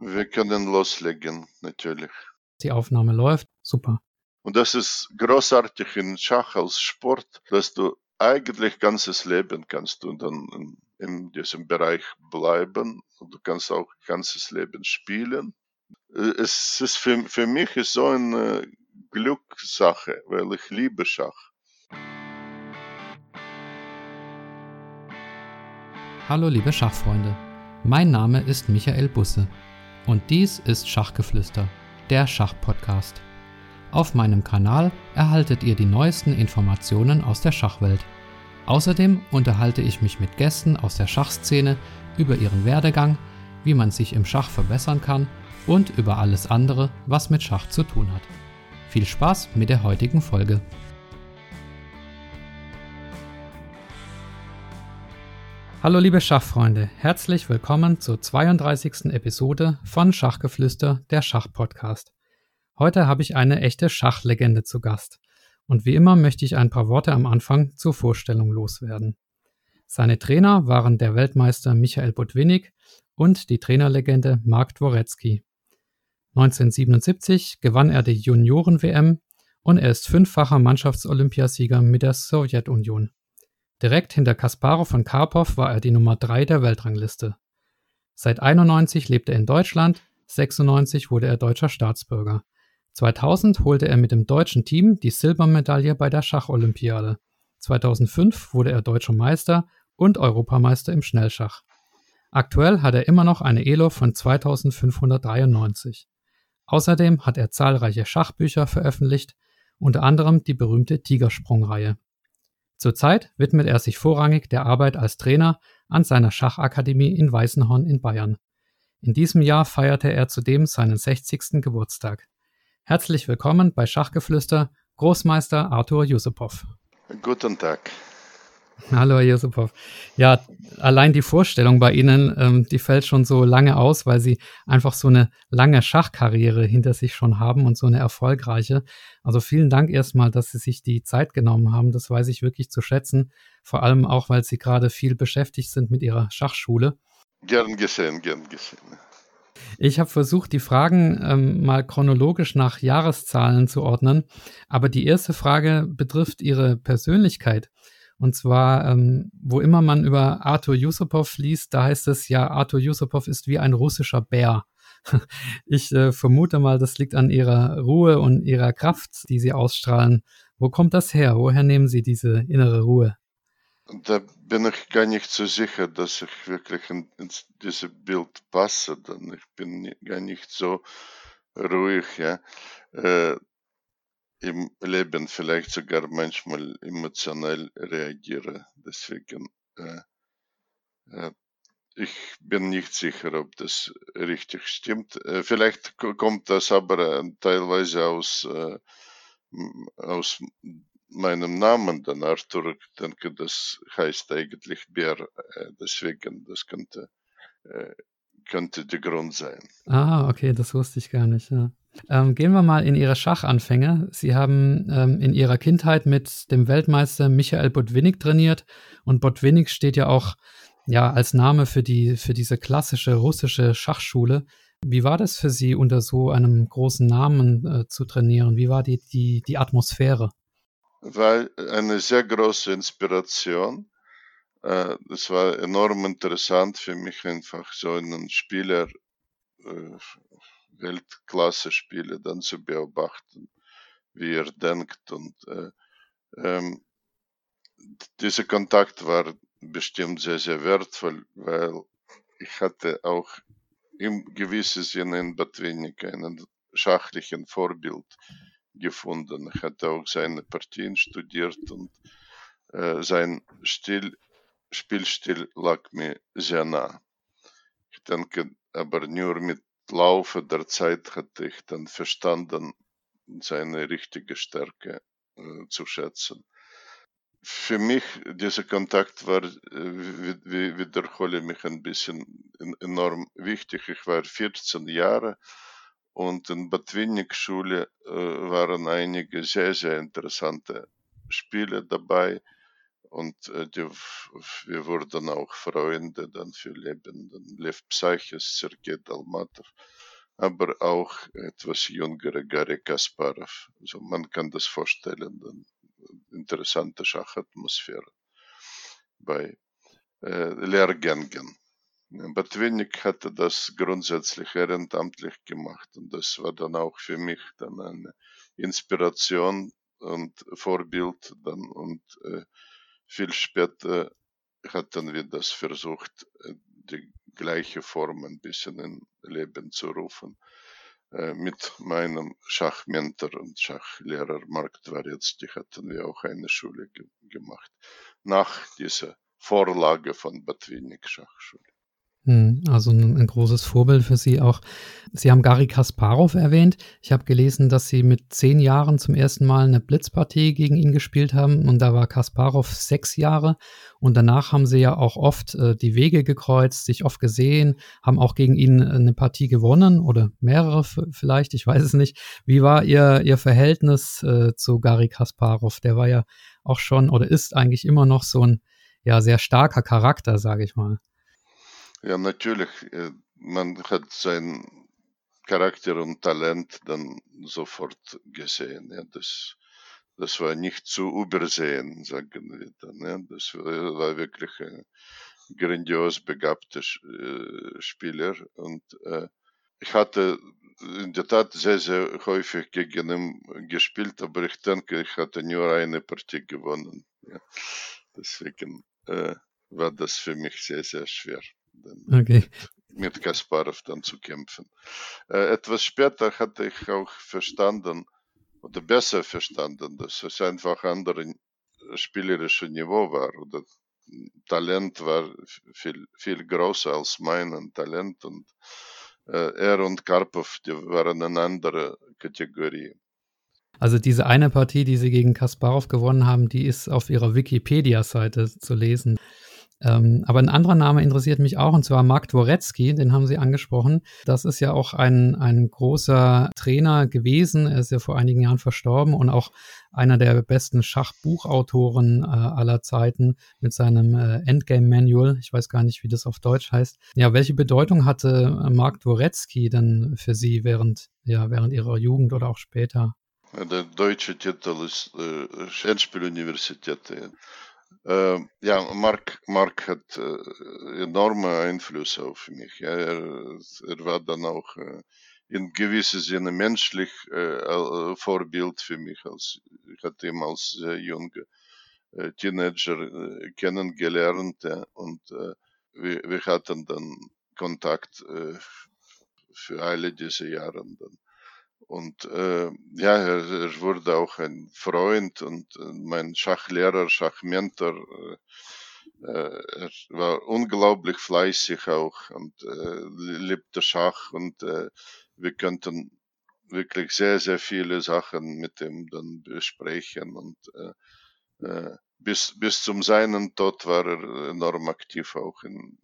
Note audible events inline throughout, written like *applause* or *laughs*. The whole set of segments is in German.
Wir können loslegen, natürlich. Die Aufnahme läuft. Super. Und das ist großartig in Schach als Sport, dass du eigentlich ganzes Leben kannst du dann in, in diesem Bereich bleiben und du kannst auch ganzes Leben spielen. Es ist für, für mich ist so eine Glückssache, weil ich liebe Schach. Hallo liebe Schachfreunde, mein Name ist Michael Busse und dies ist Schachgeflüster, der Schachpodcast. Auf meinem Kanal erhaltet ihr die neuesten Informationen aus der Schachwelt. Außerdem unterhalte ich mich mit Gästen aus der Schachszene über ihren Werdegang, wie man sich im Schach verbessern kann und über alles andere, was mit Schach zu tun hat. Viel Spaß mit der heutigen Folge. Hallo liebe Schachfreunde, herzlich willkommen zur 32. Episode von Schachgeflüster, der Schachpodcast. Heute habe ich eine echte Schachlegende zu Gast. Und wie immer möchte ich ein paar Worte am Anfang zur Vorstellung loswerden. Seine Trainer waren der Weltmeister Michael Botwinnik und die Trainerlegende Mark Dworetzky. 1977 gewann er die Junioren-WM und er ist fünffacher Mannschaftsolympiasieger mit der Sowjetunion. Direkt hinter Kasparow von Karpov war er die Nummer 3 der Weltrangliste. Seit 91 lebt er in Deutschland, 96 wurde er deutscher Staatsbürger. 2000 holte er mit dem deutschen Team die Silbermedaille bei der Schacholympiade. 2005 wurde er deutscher Meister und Europameister im Schnellschach. Aktuell hat er immer noch eine Elo von 2593. Außerdem hat er zahlreiche Schachbücher veröffentlicht, unter anderem die berühmte Tigersprung-Reihe. Zurzeit widmet er sich vorrangig der Arbeit als Trainer an seiner Schachakademie in Weißenhorn in Bayern. In diesem Jahr feierte er zudem seinen 60. Geburtstag. Herzlich willkommen bei Schachgeflüster Großmeister Arthur Yusupov. Guten Tag. Hallo, Herr Josipov. Ja, allein die Vorstellung bei Ihnen, ähm, die fällt schon so lange aus, weil Sie einfach so eine lange Schachkarriere hinter sich schon haben und so eine erfolgreiche. Also vielen Dank erstmal, dass Sie sich die Zeit genommen haben. Das weiß ich wirklich zu schätzen. Vor allem auch, weil Sie gerade viel beschäftigt sind mit Ihrer Schachschule. Gern gesehen, gern gesehen. Ich habe versucht, die Fragen ähm, mal chronologisch nach Jahreszahlen zu ordnen. Aber die erste Frage betrifft Ihre Persönlichkeit. Und zwar, ähm, wo immer man über Arthur Yusupov liest, da heißt es ja, Arthur Yusupov ist wie ein russischer Bär. *laughs* Ich äh, vermute mal, das liegt an ihrer Ruhe und ihrer Kraft, die sie ausstrahlen. Wo kommt das her? Woher nehmen Sie diese innere Ruhe? Da bin ich gar nicht so sicher, dass ich wirklich in, in dieses Bild passe. Denn ich bin gar nicht so ruhig. Ja. Äh, im Leben vielleicht sogar manchmal emotional reagiere. Deswegen, äh, äh, ich bin nicht sicher, ob das richtig stimmt. Äh, vielleicht kommt das aber äh, teilweise aus, äh, aus meinem Namen, dann Arthur. Ich denke, das heißt eigentlich Bär. Äh, deswegen, das könnte, könnte der Grund sein. Ah, okay, das wusste ich gar nicht. Ja. Ähm, gehen wir mal in Ihre Schachanfänge. Sie haben ähm, in Ihrer Kindheit mit dem Weltmeister Michael Botwinnik trainiert und Botwinnik steht ja auch ja als Name für die für diese klassische russische Schachschule. Wie war das für Sie, unter so einem großen Namen äh, zu trainieren? Wie war die, die, die Atmosphäre? War eine sehr große Inspiration. Äh, es war enorm interessant für mich, einfach so einen Spieler äh, Weltklasse-Spiele dann zu beobachten, wie er denkt. Und äh, ähm, dieser Kontakt war bestimmt sehr, sehr wertvoll, weil ich hatte auch im gewissen Sinne in Batwinik einen schachlichen Vorbild gefunden. Ich hatte auch seine Partien studiert und äh, sein Stil, Spielstil lag mir sehr nah. Ich denke aber nur mit Laufe der Zeit hatte ich dann verstanden, seine richtige Stärke äh, zu schätzen. Für mich, dieser Kontakt war, äh, wie, wiederhole mich ein bisschen, enorm wichtig. Ich war 14 Jahre und in Bad Schule äh, waren einige sehr, sehr interessante Spiele dabei. Und äh, die, wir wurden auch Freunde dann für Leben. Dann Lev Psyches, Sergei Dalmatov, aber auch etwas jüngere Gary Kasparov. Also man kann das vorstellen, dann interessante Schachatmosphäre bei äh, Lehrgängen. Botwinnik hatte das grundsätzlich ehrenamtlich gemacht und das war dann auch für mich dann eine Inspiration und Vorbild dann und äh, viel später hatten wir das versucht, äh, die gleiche Form ein bisschen in Leben zu rufen. Äh, mit meinem Schachmentor und Schachlehrer Mark Dwarecki hatten wir auch eine Schule ge gemacht. Nach dieser Vorlage von Batwinik Schachschule. Hm, also ein, ein, großes Vorbild für Sie auch. Sie haben Gary Kasparov erwähnt. Ich habe gelesen, dass Sie mit zehn Jahren zum ersten Mal eine Blitzpartie gegen ihn gespielt haben und da war Kasparov sechs Jahre und danach haben Sie ja auch oft äh, die Wege gekreuzt, sich oft gesehen, haben auch gegen ihn eine Partie gewonnen oder mehrere vielleicht, ich weiß es nicht. Wie war Ihr, Ihr Verhältnis äh, zu Gary Kasparov? Der war ja auch schon oder ist eigentlich immer noch so ein ja sehr starker Charakter, sage ich mal. Ja, natürlich. Äh, man hat sein Charakter und Talent dann sofort gesehen. Ja, das, das war nicht zu übersehen, sagen wir dann. Ja. Das war wirklich ein grandios begabter äh, Spieler und äh, ich hatte in der Tat sehr, sehr häufig gegen ihn gespielt, aber ich denke, ich hatte nur eine Partie gewonnen. Ja. Deswegen äh, war das für mich sehr, sehr schwer okay. mit Kasparov dann zu kämpfen. Äh, etwas später hatte ich auch verstanden, oder besser verstanden, dass es einfach andere spielerische Niveau war oder Talent war viel, viel größer als mein Talent und äh, er und Karpov, die waren eine andere Kategorie. Also diese eine Partie, die sie gegen Kasparov gewonnen haben, die ist auf ihrer Wikipedia-Seite zu lesen. Ähm, aber ein anderer Name interessiert mich auch, und zwar Mark Dworetzky, den haben Sie angesprochen. Das ist ja auch ein, ein großer Trainer gewesen. Er ist ja vor einigen Jahren verstorben und auch einer der besten Schachbuchautoren äh, aller Zeiten mit seinem äh, Endgame Manual. Ich weiß gar nicht, wie das auf Deutsch heißt. Ja, welche Bedeutung hatte äh, Mark Dworetzky denn für Sie während, ja, während Ihrer Jugend oder auch später? Der deutsche Titel ist äh, Endspieluniversität. Äh, ja, Mark, Mark hat äh, enorme Einfluss auf mich. Ja. Er, er war dann auch äh, in gewissem Sinne menschlich äh, Vorbild für mich. Als, ich hatte ihn als sehr junger Teenager kennengelernt ja, und wir, wir hatten dann Kontakt für alle diese Jahre. Dann. Und äh, ja, er, wurde auch ein Freund und äh, mein Schachlehrer, Schachmentor. Äh, äh, er war unglaublich fleißig auch und äh, liebte Schach und äh, wir könnten wirklich sehr, sehr viele Sachen mit ihm dann besprechen und äh, äh, bis, bis zum seinen Tod war er enorm aktiv auch im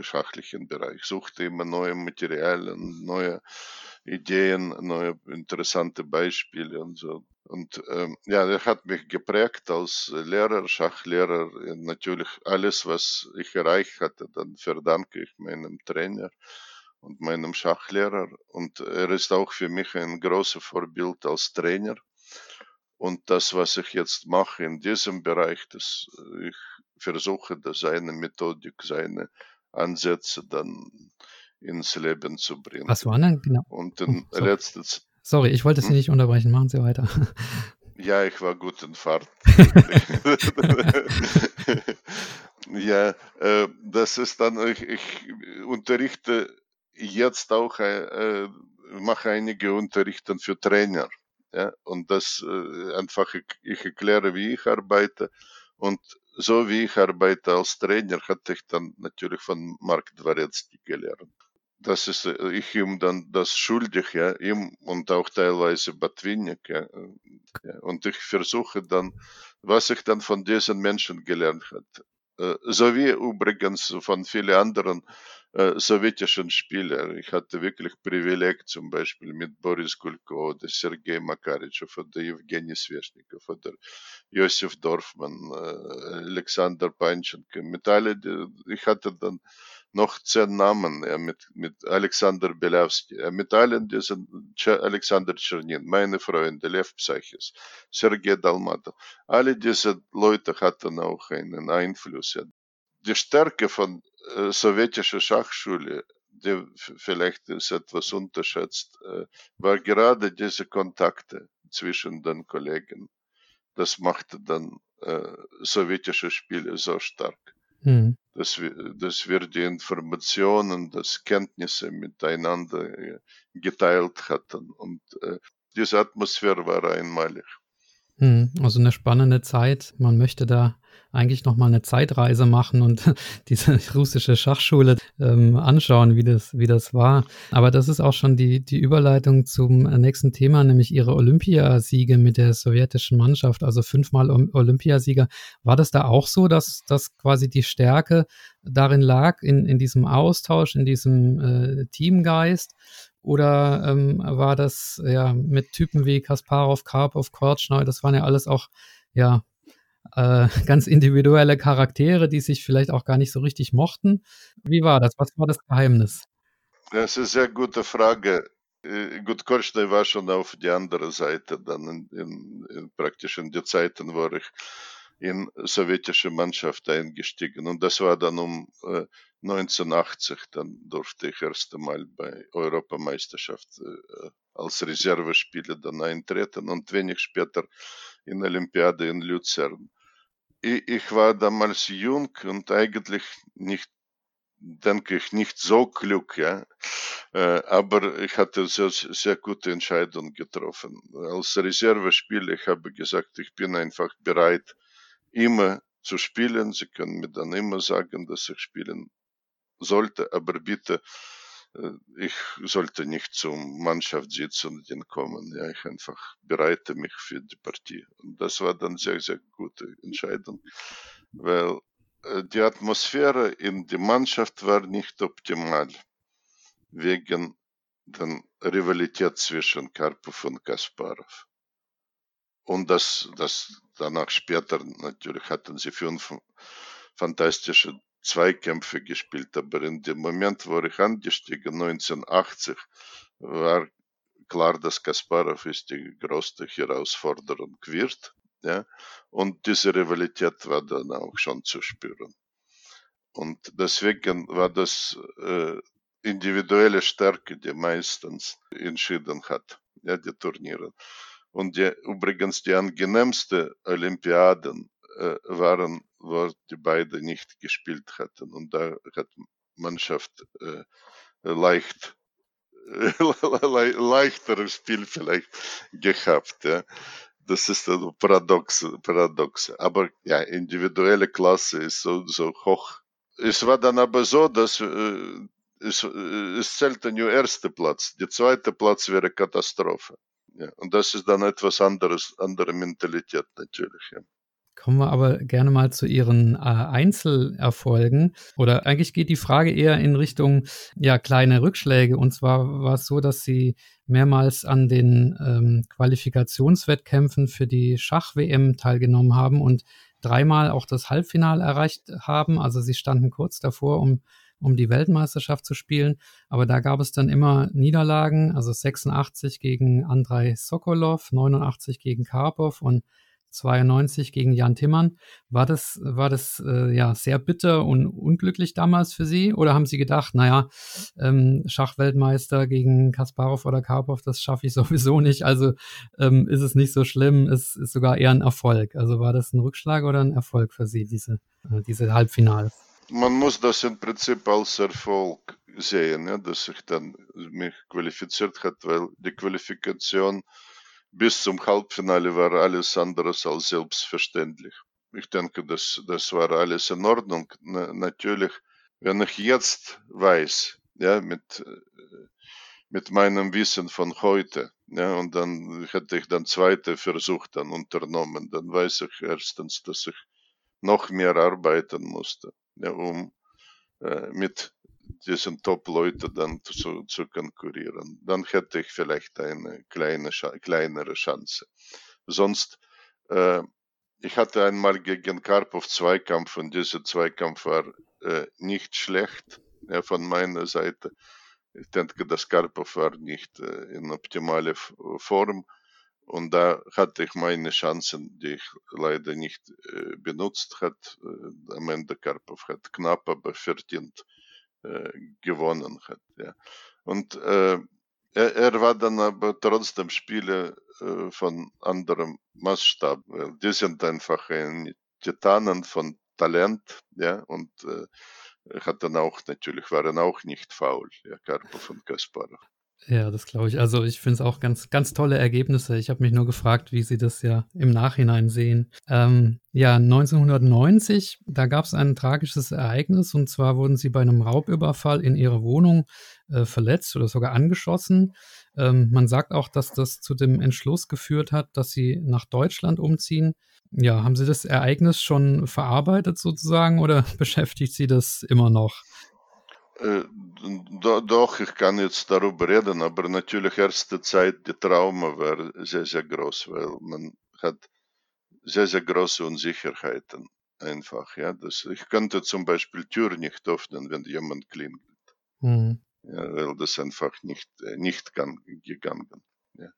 schachlichen Bereich, suchte immer neue Materialien, neue Ideen, neue interessante Beispiele und so. Und ähm, ja, er hat mich geprägt als Lehrer, Schachlehrer. Natürlich alles, was ich erreicht hatte, dann verdanke ich meinem Trainer und meinem Schachlehrer. Und er ist auch für mich ein großes Vorbild als Trainer. Und das, was ich jetzt mache in diesem Bereich, das ich versuche, dass seine Methodik, seine Ansätze dann ins Leben zu bringen. Was war denn genau? Und den oh, letztes. Sorry, ich wollte Sie hm? nicht unterbrechen. Machen Sie weiter. Ja, ich war gut in Fahrt. *laughs* *laughs* ja, äh, das ist dann, ich, ich unterrichte jetzt auch, äh, mache einige Unterrichten für Trainer. Ja, und das äh, einfach, ich, ich erkläre, wie ich arbeite und so wie ich arbeite als Trainer, hatte ich dann natürlich von Mark Dwarecki gelernt das ist äh, ich ihm dann das schuldig, ja, ihm und auch teilweise Batwinnik, ja, ja. Und ich versuche dann, was ich dann von diesen Menschen gelernt habe, äh, sowie übrigens von vielen anderen äh, sowjetischen Spielern. Ich hatte wirklich Privileg, zum Beispiel mit Boris Gulko oder Sergei Makaritschov oder Evgeny Sveshnikov oder Josef Dorfmann, äh, Alexander Panchenko. Mit alle, ich hatte dann noch zehn Namen ja, mit, mit Alexander Belявski, ja, mit allen diesen Alexander Czernin, meine Freunde, Lev Psychis, Sergei Dalmatov. Alle diese Leute hatten auch einen Einfluss. Ja. Die Stärke von äh, sowjetischer Schachschule, die vielleicht ist etwas unterschätzt, äh, war gerade diese Kontakte zwischen den Kollegen. Das machte dann äh, sowjetische Spiele so stark. Mhm. Dass, wir, dass wir die Informationen, das Kenntnisse miteinander äh, geteilt hatten. Und äh, diese Atmosphäre war einmalig. Mhm. Also eine spannende Zeit. Man möchte da eigentlich noch mal eine Zeitreise machen und *laughs* diese russische Schachschule ähm, anschauen, wie das, wie das war. Aber das ist auch schon die, die Überleitung zum nächsten Thema, nämlich ihre Olympiasiege mit der sowjetischen Mannschaft, also fünfmal Olympiasieger. War das da auch so, dass, dass quasi die Stärke darin lag, in, in diesem Austausch, in diesem äh, Teamgeist? Oder ähm, war das ja mit Typen wie Kasparov, Karpov, Kortschneu, das waren ja alles auch ja äh, *laughs* ganz individuelle Charaktere, die sich vielleicht auch gar nicht so richtig mochten. Wie war das? Was war das Geheimnis? Das ist eine sehr gute Frage. Äh, gut, Korschney war schon auf die andere Seite, dann in, in, in praktisch in die Zeiten, wo ich in sowjetische Mannschaft eingestiegen. Und das war dann um äh, 1980, dann durfte ich erst einmal bei Europameisterschaft äh, als Reservespieler dann eintreten und wenig später in Olympiade in Luzern. Ich, ich war damals jung und eigentlich nicht denke ich, nicht so klug, ja. Äh, aber ich hatte sehr, sehr gute Entscheidungen getroffen. Als Reservespieler, ich habe gesagt, ich bin einfach bereit, immer zu spielen. Sie können mir dann immer sagen, dass ich spielen sollte, aber bitte äh, ich sollte nicht zum Mannschaftssitz und den kommen. Ja, ich einfach bereite mich für die Partie. Und das war dann sehr, sehr gute Entscheidung, weil äh, die Atmosphäre in der Mannschaft war nicht optimal wegen der Rivalität zwischen Karpov und Kasparov. Und das, das danach später natürlich hatten sie fünf fantastische Zweikämpfe gespielt, aber in dem Moment, wo ich angestiegen, 1980, war klar, dass Kasparov ist die größte Herausforderung wird. Ja? Und diese Rivalität war dann auch schon zu spüren. Und deswegen war das äh, individuelle Stärke, die meistens entschieden hat, ja, die Turniere. Und die, übrigens die angenehmste Olympiaden äh, waren, wo die beiden nicht gespielt hatten. Und da hat Mannschaft äh, leicht *laughs* leichteres Spiel vielleicht gehabt. Ja. Das ist ein Paradox, Paradox. Aber ja, individuelle Klasse ist so, so hoch. Es war dann aber so, dass äh, es, äh, es zählte nur erster Platz. Der zweite Platz wäre Katastrophe. Ja, und das ist dann etwas anderes, andere Mentalität natürlich. Ja. Kommen wir aber gerne mal zu Ihren äh, Einzelerfolgen. Oder eigentlich geht die Frage eher in Richtung ja, kleine Rückschläge. Und zwar war es so, dass Sie mehrmals an den ähm, Qualifikationswettkämpfen für die Schach-WM teilgenommen haben und dreimal auch das Halbfinale erreicht haben. Also Sie standen kurz davor, um, um die Weltmeisterschaft zu spielen. Aber da gab es dann immer Niederlagen, also 86 gegen Andrei Sokolov, 89 gegen Karpov und 92 gegen Jan Timmern. War das, war das äh, ja sehr bitter und unglücklich damals für Sie? Oder haben Sie gedacht, naja, ähm, Schachweltmeister gegen Kasparov oder Karpov, das schaffe ich *laughs* sowieso nicht. Also ähm, ist es nicht so schlimm, es ist sogar eher ein Erfolg. Also war das ein Rückschlag oder ein Erfolg für Sie, diese, äh, diese Halbfinale? Man muss das im Prinzip als Erfolg sehen, ja, dass ich dann mich qualifiziert hat, weil die Qualifikation bis zum Halbfinale war alles anderes als selbstverständlich. Ich denke, das, das war alles in Ordnung. Na, natürlich, wenn ich jetzt weiß, ja, mit, mit meinem Wissen von heute, ja, und dann hätte ich dann zweite Versuch dann unternommen, dann weiß ich erstens, dass ich noch mehr arbeiten musste, ja, um äh, mit diesen Top-Leuten dann zu, zu konkurrieren. Dann hätte ich vielleicht eine kleine, kleinere Chance. Sonst, äh, ich hatte einmal gegen Karpov Zweikampf und dieser Zweikampf war äh, nicht schlecht ja, von meiner Seite. Ich denke, das Karpov war nicht äh, in optimaler Form und da hatte ich meine Chancen, die ich leider nicht äh, benutzt hat. Äh, am Ende Karpov hat knapp, aber verdient äh, gewonnen hat. Ja. Und äh, er, er, war dann aber trotzdem Spieler äh, von anderem Maßstab. Weil die sind einfach ein Titanen von Talent, ja, und äh, hat dann auch natürlich, waren auch nicht faul, ja, Karpov und Kasparov. Ja, das glaube ich. Also ich finde es auch ganz, ganz tolle Ergebnisse. Ich habe mich nur gefragt, wie Sie das ja im Nachhinein sehen. Ähm, ja, 1990, da gab es ein tragisches Ereignis und zwar wurden Sie bei einem Raubüberfall in Ihrer Wohnung äh, verletzt oder sogar angeschossen. Ähm, man sagt auch, dass das zu dem Entschluss geführt hat, dass Sie nach Deutschland umziehen. Ja, haben Sie das Ereignis schon verarbeitet sozusagen oder *laughs* beschäftigt Sie das immer noch? Äh, doch, ich kann jetzt darüber reden, aber natürlich erste Zeit, die Trauma war sehr, sehr groß, weil man hat sehr, sehr große Unsicherheiten einfach. Ja, das, ich könnte zum Beispiel Tür nicht öffnen, wenn jemand klingelt. Mhm. Ja, weil das einfach nicht, nicht kann, gegangen. Ja.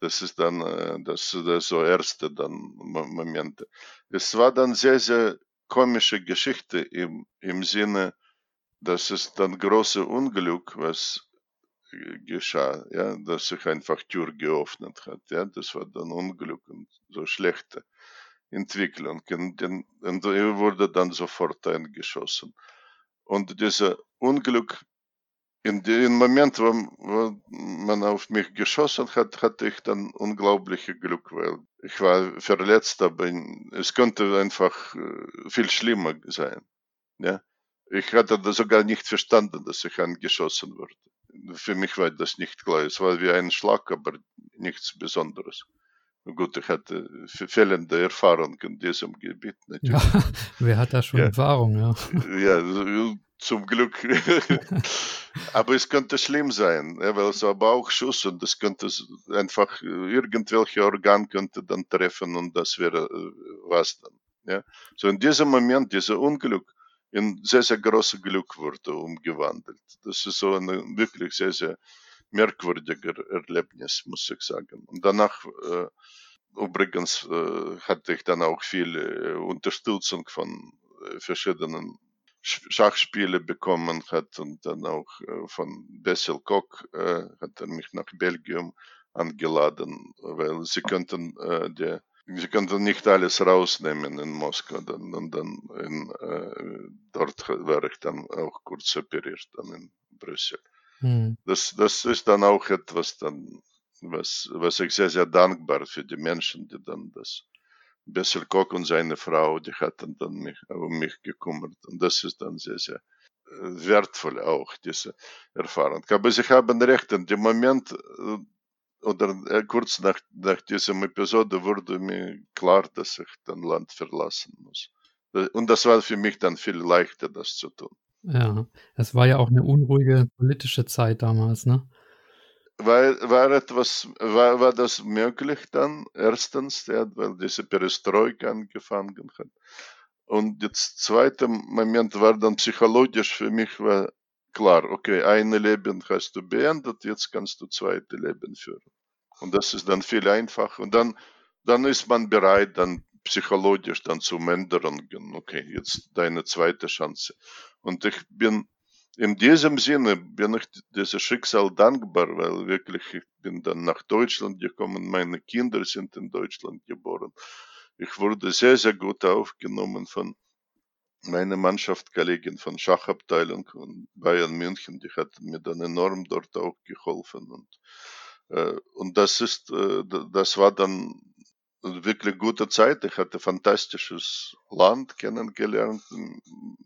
Das ist dann das, das so erste dann Momente. Es war dann sehr, sehr komische Geschichte im, im Sinne, das ist dann große Unglück, was geschah, ja, dass sich einfach Tür geöffnet hat, ja, das war dann Unglück und so schlechte Entwicklung und, und er wurde dann sofort eingeschossen. Und dieser Unglück, in dem Moment, wo, wo man auf mich geschossen hat, hatte ich dann unglaubliche Glück, weil ich war verletzt, aber es konnte einfach äh, viel schlimmer sein, ja. Ich hatte das sogar nicht verstanden, dass ich angeschossen wurde. Für mich war das nicht klar. Es war wie ein Schlag, aber nichts Besonderes. Gut, ich hatte fehlende Erfahrung in diesem Gebiet. Natürlich. Ja, *laughs* wer hat da schon ja. Erfahrung? Ja, *laughs* ja zum Glück. *laughs* aber es könnte schlimm sein, ja, weil es war Bauchschuss und es könnte einfach irgendwelche Organ könnte dann treffen und das wäre äh, was dann. Ja. So in diesem Moment, dieser Unglück, in sehr, sehr große Glück wurde umgewandelt. Das ist so ein wirklich sehr, sehr merkwürdiger Erlebnis, muss ich sagen. Und danach, äh, übrigens, äh, hatte ich dann auch viel äh, Unterstützung von verschiedenen Schachspiele bekommen hat und dann auch von Bessel Koch hat er mich nach Belgien angeladen, weil sie könnten der Sie konnten nicht alles rausnehmen in Moskau dann, und dann in, äh, dort war ich dann auch kurz operiert, dann in Brüssel. Hm. Das, das ist dann auch etwas dann, was, was ich sehr, sehr dankbar für die Menschen, die dann das Bessel Koch und seine Frau, die hatten dann mich, um mich gekümmert. Und das ist dann sehr, sehr äh, wertvoll auch, diese Erfahrung. Aber Sie haben recht, in dem Moment, äh, oder äh, kurz nach, nach diesem Episode wurde mir klar, dass ich das Land verlassen muss. Äh, und das war für mich dann viel leichter, das zu tun. Ja, es war ja auch eine unruhige politische Zeit damals, ne? War, war etwas, war, war das möglich dann, erstens, ja, weil diese Perestroika angefangen hat. Und jetzt zweiter Moment war dann psychologisch für mich war klar, okay, ein Leben hast du beendet, jetzt kannst du zweite Leben führen. Und das ist dann viel einfacher. Und dann, dann ist man bereit, dann psychologisch dann zu Änderungen. Okay, jetzt deine zweite Chance. Und ich bin in diesem Sinne bin ich diesem Schicksal dankbar, weil wirklich ich bin dann nach Deutschland gekommen. Meine Kinder sind in Deutschland geboren. Ich wurde sehr, sehr gut aufgenommen von meine Mannschaftskollegin von Schachabteilung von Bayern München, die hat mir dann enorm dort auch geholfen und äh, und das ist, äh, das war dann wirklich gute Zeit. Ich hatte fantastisches Land kennengelernt.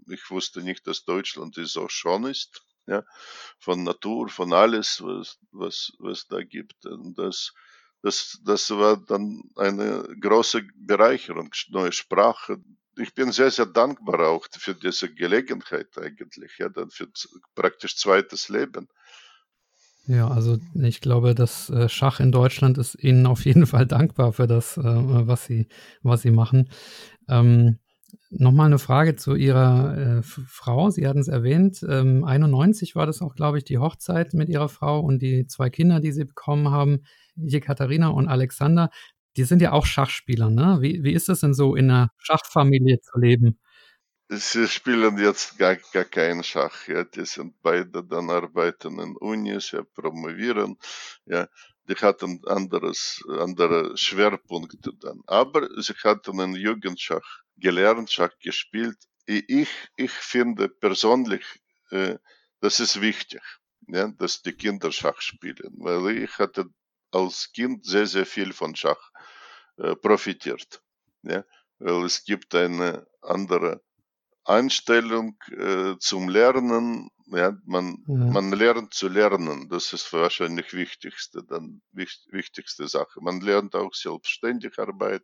Ich wusste nicht, dass Deutschland so schön ist, ja, von Natur, von alles, was, was, was da gibt. Und das, das, das war dann eine große Bereicherung, neue Sprache, ich bin sehr, sehr dankbar auch für diese Gelegenheit eigentlich, ja, dann für praktisch zweites Leben. Ja, also ich glaube, das äh, Schach in Deutschland ist Ihnen auf jeden *laughs* Fall dankbar für das, äh, was Sie, was Sie machen. Ähm, Nochmal eine Frage zu Ihrer äh, Frau. Sie hatten es erwähnt. Ähm, 91 war das auch, glaube ich, die Hochzeit mit Ihrer Frau und die zwei Kinder, die Sie bekommen haben, Jekaterina und Alexander. Die sind ja auch Schachspieler, ne? Wie, wie ist das denn so, in einer Schachfamilie zu leben? Sie spielen jetzt gar, gar keinen Schach. Ja. Die sind beide dann arbeiten in Unis, ja, promovieren. Ja. Die hatten anderes, andere Schwerpunkte dann. Aber sie hatten einen Jugendschach gelernt, Schach gespielt. Ich, ich finde persönlich, äh, das ist wichtig, ja, dass die Kinder Schach spielen, weil ich hatte als Kind sehr, sehr viel von Schach äh, profitiert. Ja, weil es gibt eine andere Einstellung äh, zum Lernen. Ja, man, ja. man lernt zu lernen. Das ist wahrscheinlich wichtigste, dann wichtigste Sache. Man lernt auch selbstständig Arbeit.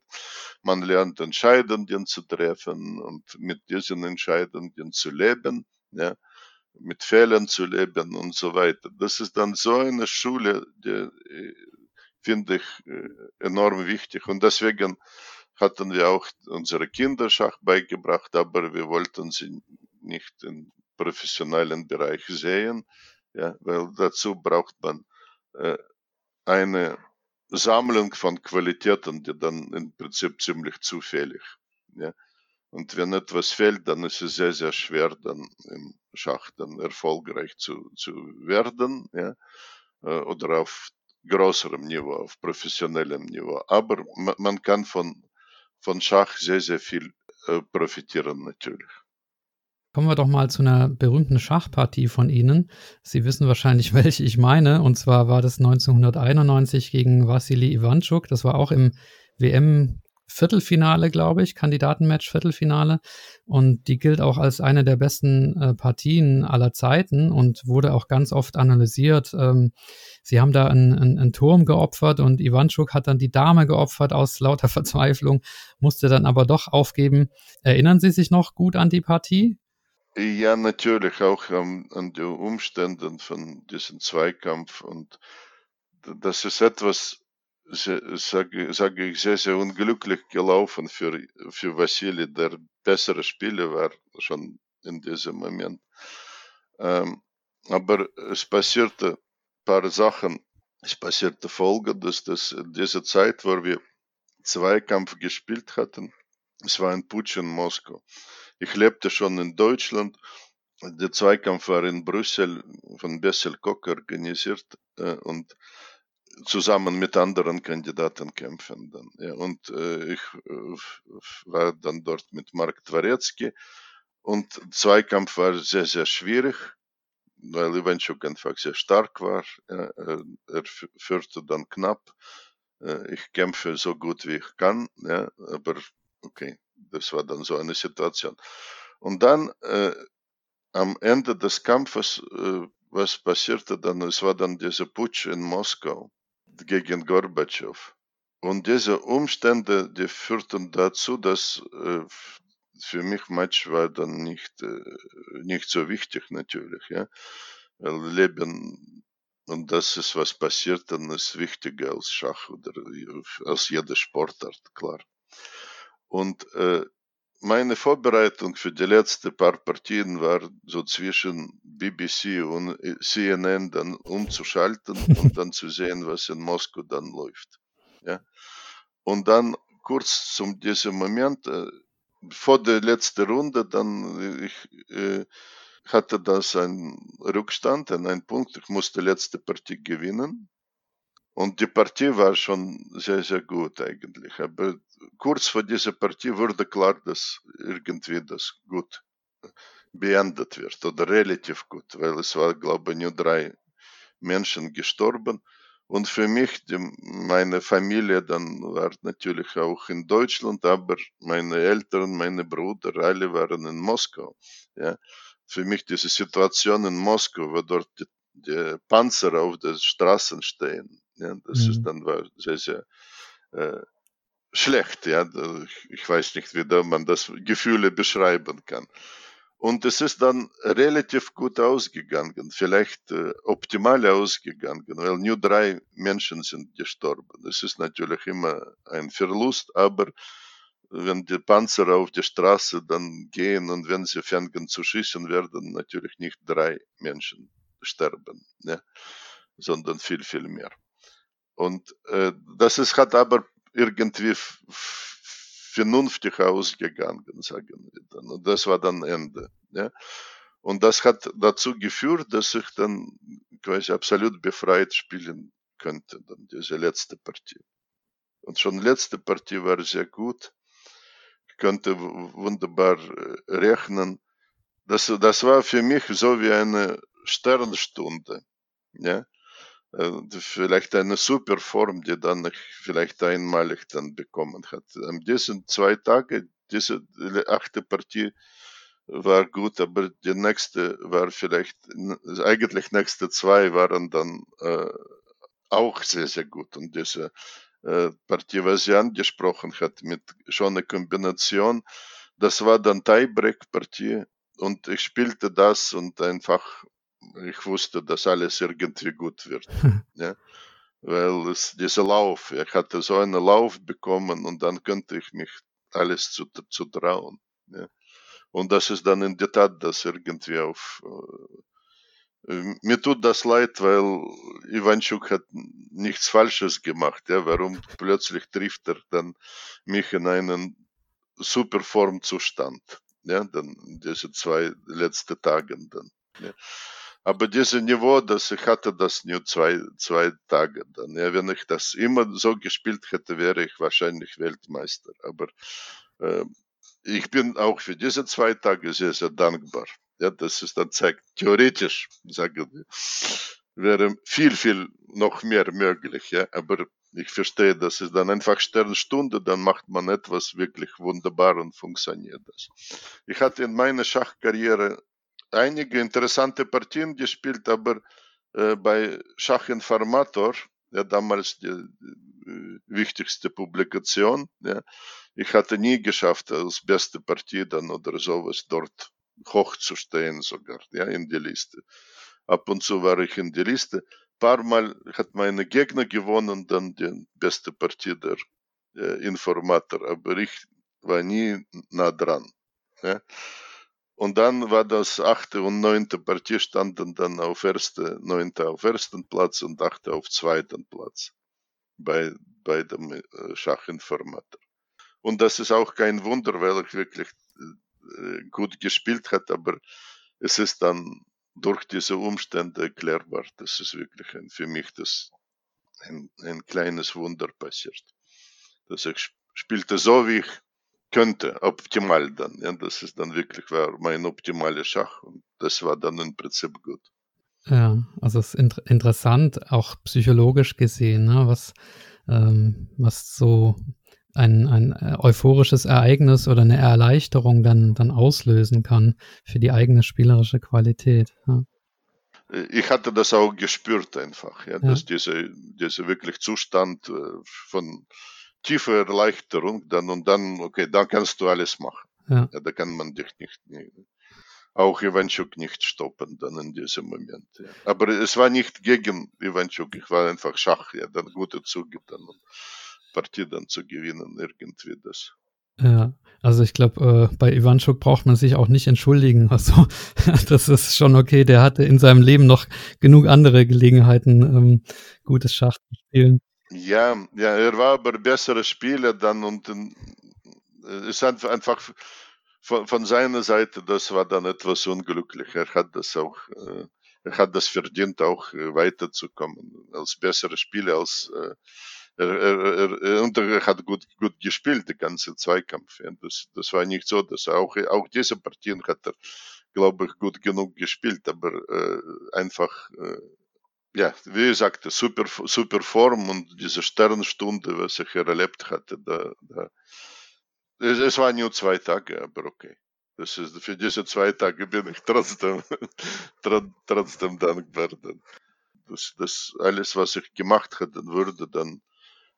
Man lernt Entscheidungen zu treffen und mit diesen Entscheidungen zu leben. Ja, mit Fehlern zu leben und so weiter. Das ist dann so eine Schule, die äh, finde ich äh, enorm wichtig. Und deswegen hatten wir auch unsere Kinder Schach beigebracht, aber wir wollten sie nicht im professionellen Bereich sehen, ja, weil dazu braucht man äh, eine Sammlung von Qualitäten, die dann im Prinzip ziemlich zufällig. Ja. Und wenn etwas fehlt, dann ist es sehr, sehr schwer, dann im Schach dann erfolgreich zu, zu werden, ja, äh, oder auf größerem Niveau, auf professionellem Niveau. Aber man kann von von Schach sehr, sehr viel äh, profitieren natürlich. Kommen wir doch mal zu einer berühmten Schachpartie von Ihnen. Sie wissen wahrscheinlich, *laughs* welche ich meine. Und zwar war das 1991 gegen Wassili Ivanchuk. Das war auch im WM Viertelfinale, glaube ich, Kandidatenmatch Viertelfinale. Und die gilt auch als eine der besten äh, Partien aller Zeiten und wurde auch ganz oft analysiert. Ähm, sie haben da einen, einen, Turm geopfert und Ivanchuk hat dann die Dame geopfert aus lauter *laughs* Verzweiflung, musste dann aber doch aufgeben. Erinnern Sie sich noch gut an die Partie? Ja, natürlich auch an, an die Umstände von diesem Zweikampf und das ist etwas, sage, sage ich, sehr, sehr unglücklich gelaufen für, für Vassili, der bessere Spieler war schon in diesem Moment. Ähm, aber es passierte ein paar Sachen. Es passierte folgendes, dass in dieser Zeit, wo wir Zweikampf gespielt hatten, es war ein Putsch in Moskau. Ich lebte schon in Deutschland. Der Zweikampf war in Brüssel von Bessel Koch organisiert äh, und zusammen mit anderen Kandidaten kämpfen. Dann, ja. Und äh, ich äh, war dann dort mit Mark Dwarecki und Zweikampf war sehr, sehr schwierig, weil Ivanchuk einfach sehr stark war. Ja, äh, er führte dann knapp. Äh, ich kämpfe so gut wie ich kann, ja, aber okay, das war dann so eine Situation. Und dann äh, am Ende des Kampfes, äh, was passierte dann? Es war dann dieser Putsch in Moskau gegen Gorbatschow. Und diese Umstände, die führten dazu, dass äh, für mich Match war dann nicht, äh, nicht so wichtig natürlich. Ja? Weil Leben und das ist, was passiert, dann ist wichtiger als Schach oder als jede Sportart, klar. Und äh, meine Vorbereitung für die letzten paar Partien war so zwischen BBC und CNN dann umzuschalten *laughs* und dann zu sehen, was in Moskau dann läuft. Ja. Und dann kurz zum diesem Moment, äh, vor der letzten Runde, dann ich äh, hatte das ein Rückstand, ein Punkt, ich musste letzte Partie gewinnen. Und die Partie war schon sehr, sehr gut eigentlich. Aber kurz vor dieser Partie wurde klar, dass irgendwie das gut beendet wird oder relativ gut, weil es war, glaube ich, nur drei Menschen gestorben. Und für mich, die, meine Familie dann war natürlich auch in Deutschland, aber meine Eltern, meine Brüder, alle waren in Moskau. Ja. Für mich diese Situation in Moskau, wo dort die, die Panzer auf den Straßen stehen, ja, das mhm. ist dann war sehr, sehr äh, schlecht, ja. Ich weiß nicht, wie man das Gefühle beschreiben kann. Und es ist dann relativ gut ausgegangen, vielleicht äh, optimal ausgegangen, weil nur drei Menschen sind gestorben. Es ist natürlich immer ein Verlust, aber wenn die Panzer auf die Straße dann gehen und wenn sie fangen zu schießen, werden natürlich nicht drei Menschen sterben, ne? sondern viel, viel mehr. Und äh, das ist, hat aber irgendwie vernünftig ausgegangen, sagen wir dann. Und das war dann Ende. Ja. Und das hat dazu geführt, dass ich dann quasi absolut befreit spielen könnte, dann diese letzte Partie. Und schon letzte Partie war sehr gut. Ich konnte wunderbar äh, rechnen. Das, das war für mich so wie eine Sternstunde. Ja? Äh, vielleicht eine super Form, die dann vielleicht einmalig dann bekommen hat. An diesen zwei Tage, diese achte Partie war gut, aber die nächste war vielleicht, eigentlich nächste zwei waren dann äh, auch sehr, sehr gut. Und diese äh, Partie, was sie angesprochen hat, mit schon einer Kombination, das war dann Tiebreak-Partie und ich spielte das und einfach ich wusste, dass alles irgendwie gut wird. ja? Weil es dieser Lauf, ich hatte so einen Lauf bekommen und dann könnte ich mich alles zu, zu trauen. Ja? Und das ist dann in der Tat das irgendwie auf. Äh, mir tut das leid, weil Ivanchuk hat nichts Falsches gemacht. Ja? Warum plötzlich trifft er dann mich in einen super Formzustand? Ja, dann diese zwei letzten Tage dann. Ja. Aber dieses Niveau, das ich hatte, das nur zwei, zwei Tage dann. Ja, wenn ich das immer so gespielt hätte, wäre ich wahrscheinlich Weltmeister. Aber äh, ich bin auch für diese zwei Tage sehr, sehr dankbar. Ja, das ist dann zeigt, theoretisch, sagen wir, wäre viel, viel noch mehr möglich. Ja, aber ich verstehe, das ist dann einfach Sternstunde, dann macht man etwas wirklich wunderbar und funktioniert das. Ich hatte in meiner Schachkarriere einige interessante Partien gespielt, aber äh, bei Schachinformator, ja damals die, die wichtigste Publikation, ja, ich hatte nie geschafft, als beste Partie dann oder sowas dort hochzustehen sogar, ja, in die Liste. Ab und zu war ich in die Liste. Ein paar Mal hat meine Gegner gewonnen, dann die beste Partie der äh, Informator, aber ich war nie nah dran. Ja. Und dann war das achte und neunte Partie standen dann auf erste, neunte auf ersten Platz und achte auf zweiten Platz bei, bei dem äh, Schachinformator. Und das ist auch kein Wunder, weil er wirklich äh, gut gespielt hat, aber es ist dann durch diese Umstände erklärbar. Das ist wirklich ein, für mich das ein, ein kleines Wunder passiert. Dass ich spielte so, wie ich könnte, optimal dann. Ja, das ist dann wirklich war mein optimaler Schach und das war dann im Prinzip gut. Ja, also es ist inter interessant, auch psychologisch gesehen, ne, was, ähm, was so ein, ein euphorisches Ereignis oder eine Erleichterung dann, dann auslösen kann für die eigene spielerische Qualität. Ja. Ich hatte das auch gespürt einfach, ja, ja. dass diese, diese wirklich Zustand äh, von tiefe Erleichterung dann und dann, okay, dann kannst du alles machen. Ja. ja da kann man dich nicht, nicht auch Ivanchuk nicht stoppen dann in diesem Moment. Ja. Aber es war nicht gegen Ivanchuk, ich war einfach Schach, ja, dann gute Züge dann und Partie dann zu gewinnen, irgendwie das. Ja, also ich glaube, äh, bei Ivanchuk braucht man sich auch nicht entschuldigen. *laughs* Also das ist schon okay. Der hatte in seinem Leben noch genug andere Gelegenheiten, ähm, gutes Schach zu spielen. Ja, ja, er war aber bessere Spieler dann und äh, ist einfach von, von seiner Seite, das war dann etwas unglücklich. Er hat das auch, äh, er hat das verdient, auch äh, weiterzukommen als bessere Spieler, als er, er, er, und er hat gut, gut gespielt, der ganze Zweikampf. Das, das war nicht so, dass auch, auch diese Partien hat er, glaube ich, gut genug gespielt, aber äh, einfach äh, ja, wie gesagt, super, super Form und diese Sternstunde, was ich erlebt hatte, da, da, es, es waren nur zwei Tage, aber okay. Das ist, für diese zwei Tage bin ich trotzdem, *laughs* trotzdem dankbar. Das, das alles, was ich gemacht hätte, würde dann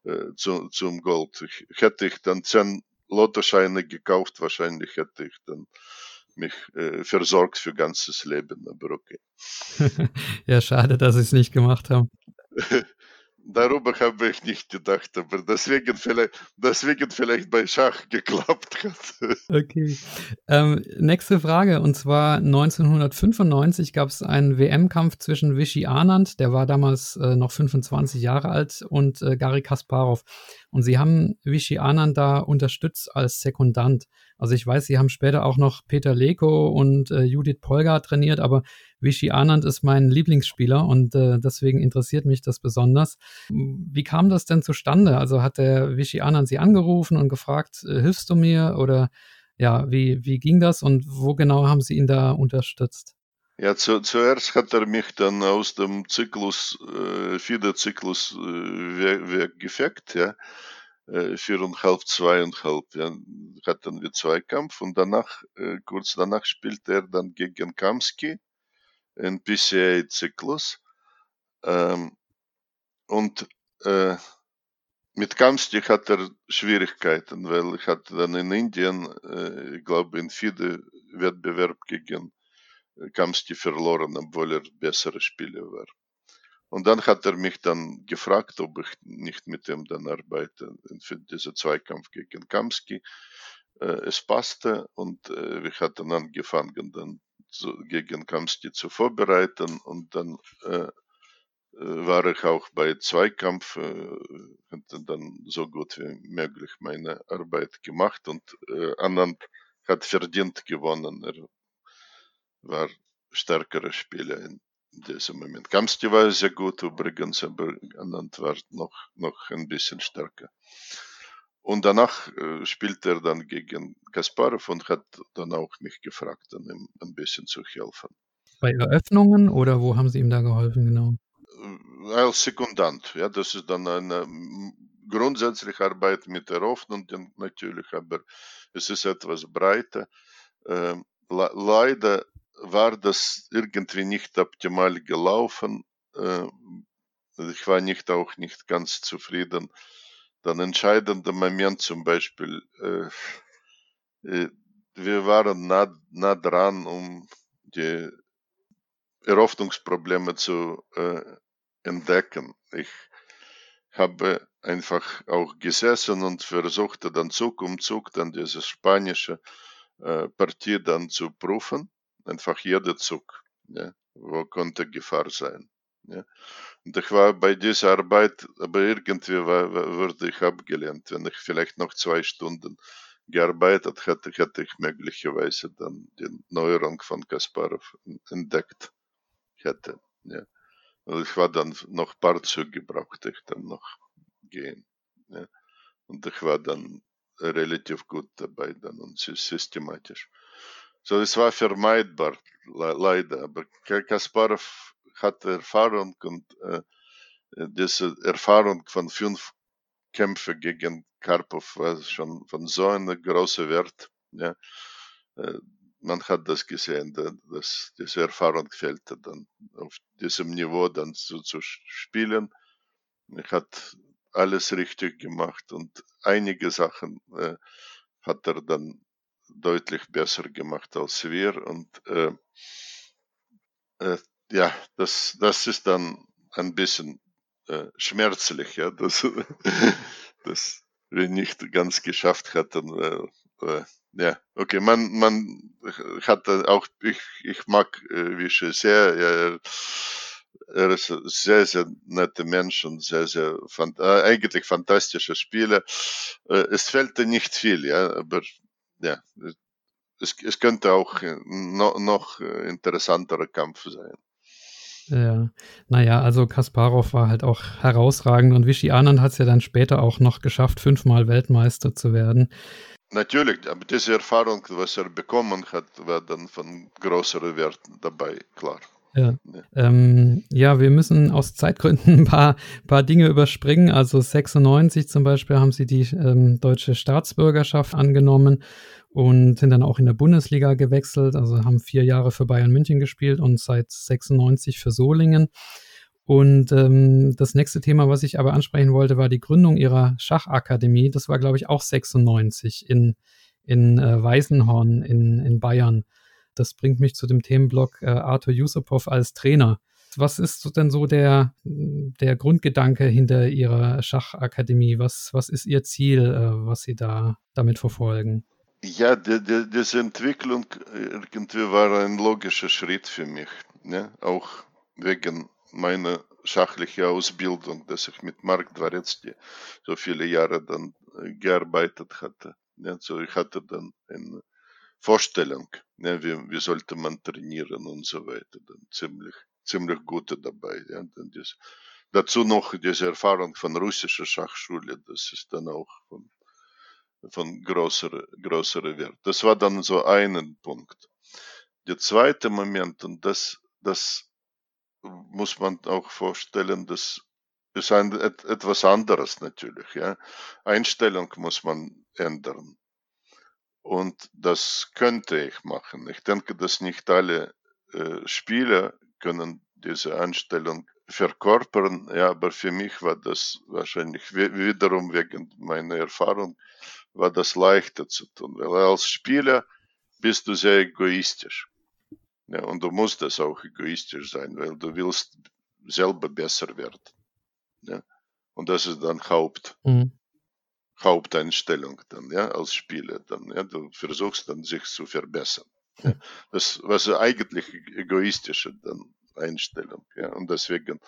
äh, zu, zum Gold. Ich, hätte ich dann zehn Lottoscheine gekauft, wahrscheinlich hätte ich dann mich äh, versorgt für ganzes Leben, aber okay. *laughs* ja, schade, dass Sie es nicht gemacht haben. *laughs* Darüber habe ich nicht gedacht, aber deswegen vielleicht, deswegen vielleicht bei Schach geklappt hat. *laughs* Okay. Ähm, nächste Frage, und zwar 1995 gab es einen WM-Kampf zwischen Vichy Anand, der war damals äh, noch 25 Jahre alt, und äh, Gary Kasparov. Und sie haben Vichy Anand da unterstützt als Sekundant. Also ich weiß, sie haben später auch noch Peter Leko und äh, Judith Polgar trainiert, aber Vichy Anand ist mein Lieblingsspieler und äh, deswegen interessiert mich das besonders. Wie kam das denn zustande? Also hat der Vichy Anand Sie angerufen und gefragt, äh, hilfst du mir oder ja, wie, wie ging das und wo genau haben Sie ihn da unterstützt? Ja, zu, zuerst hat er mich dann aus dem Zyklus, äh, FIDE-Zyklus äh, weggefegt, ja viereinhalb, zweieinhalb. Ja, hatten wir Zweikampf und danach, äh, kurz danach spielt er dann gegen Kamski in PCA-Zyklus. Ähm, und äh, mit Kamski hat er Schwierigkeiten, weil ich hatte dann in Indien, äh, ich glaube, in FIDE-Wettbewerb gegen Kamski verloren, obwohl er bessere Spieler war. Und dann hat er mich dann gefragt, ob ich nicht mit ihm dann arbeite für diesen Zweikampf gegen Kamski. Äh, es passte und äh, wir hatten angefangen dann gegen Kamski zu vorbereiten und dann äh, war ich auch bei Zweikampf, äh, hatte dann so gut wie möglich meine Arbeit gemacht und Anand hat verdient gewonnen. Er war stärkerer Spieler in, diesem Moment. Kamsti war sehr gut übrigens, aber Anand war noch, noch ein bisschen stärker. Und danach äh, spielt er dann gegen Kasparov und hat dann auch mich gefragt, dann ihm ein bisschen zu helfen. Bei Eröffnungen oder wo haben Sie ihm da geholfen, genau? Äh, als Sekundant, ja, das ist dann eine grundsätzliche Arbeit mit Eröffnung natürlich, aber es ist etwas breiter. Ähm, leider war das irgendwie nicht optimal gelaufen. Äh, ich war nicht auch nicht ganz zufrieden. Dann entscheidender Moment zum Beispiel, äh, äh, wir waren nah, nah dran, um die Eröffnungsprobleme zu entdecken. Ich habe einfach auch gesessen und versuchte dann Zug um Zug dann diese spanische Partie dann zu prüfen einfach jeder Zug, ja, wo konnte Gefahr sein. Ja. Und ich war bei dieser Arbeit, aber irgendwie war, wurde ich abgelehnt. Wenn ich vielleicht noch zwei Stunden gearbeitet hätte, hätte ich möglicherweise dann die Neuerung von Kasparov entdeckt hätte. Ja. Und ich war dann noch ein paar Züge brauchte ich dann noch gehen. Ja. Und ich war dann relativ gut dabei dann und systematisch. So, es war vermeidbar, leider. Aber Kasparov hatte Erfahrung und äh, diese Erfahrung von fünf Kämpfen gegen Karpov war schon von so einem großen Wert. Ja. Äh, man hat das gesehen, dass diese Erfahrung fehlte dann auf diesem Niveau dann zu, zu spielen. Er hat alles richtig gemacht und einige Sachen äh, hat er dann deutlich besser gemacht als wir. Und äh, äh, ja, das, das ist dann ein bisschen äh, schmerzlich, ja, dass, *laughs* dass wir nicht ganz geschafft hatten. Ja, okay, man, man hatte auch, ich, ich mag äh, Wische sehr, er ist ein sehr, sehr netter Mensch und sehr, sehr, äh, eigentlich fantastischer Spieler. Äh, es fehlte nicht viel, ja, aber ja, es, es könnte auch äh, noch, noch äh, interessanterer Kampf sein. Ja, naja, also Kasparov war halt auch herausragend und Vichy Anand hat es ja dann später auch noch geschafft, fünfmal Weltmeister zu werden. Natürlich, aber diese Erfahrung, was er bekommen hat, war dann von größerem Wert dabei, klar. Ja. Ähm, ja, wir müssen aus Zeitgründen *laughs* ein paar, paar Dinge überspringen. Also 96 zum Beispiel haben sie die ähm, deutsche Staatsbürgerschaft angenommen und sind dann auch in der Bundesliga gewechselt. Also haben vier Jahre für Bayern München gespielt und seit 96 für Solingen. Und ähm, das nächste Thema, was ich aber ansprechen wollte, war die Gründung ihrer Schachakademie. Das war, glaube ich, auch 96 in, in äh, Weißenhorn in, in Bayern. Das bringt mich zu dem Themenblock äh, Arthur Yusupov als Trainer. Was ist denn so der, der Grundgedanke hinter Ihrer Schachakademie? Was, was ist Ihr Ziel, äh, was Sie da damit verfolgen? Ja, die, die, diese Entwicklung äh, irgendwie war ein logischer Schritt für mich. Ne? Auch wegen meiner schachlichen Ausbildung, dass ich mit Mark Dwarecki so viele Jahre dann äh, gearbeitet hatte. Ja, so ich hatte dann eine Vorstellung, ne? wie, wie sollte man trainieren und so weiter. Dann ziemlich ziemlich gute dabei. Ja. Das, dazu noch diese Erfahrung von russischer Schachschule, das ist dann auch von, von größerer, größerer Wert. Das war dann so ein Punkt. Der zweite Moment, und das, das muss man auch vorstellen, das ist ein, etwas anderes natürlich. Ja. Einstellung muss man ändern. Und das könnte ich machen. Ich denke, dass nicht alle äh, Spieler können diese Anstellung verkörpern. Ja, aber für mich war das wahrscheinlich wiederum wegen meiner Erfahrung war das leichter zu tun, weil als Spieler bist du sehr egoistisch. Ja, und du musst das auch egoistisch sein, weil du willst selber besser werden. Ja, und das ist dann Haupt, mhm. Haupteinstellung dann, ja, als Spieler dann, ja, du versuchst dann sich zu verbessern. Das, was eigentlich egoistische dann Einstellung. Ja. Und deswegen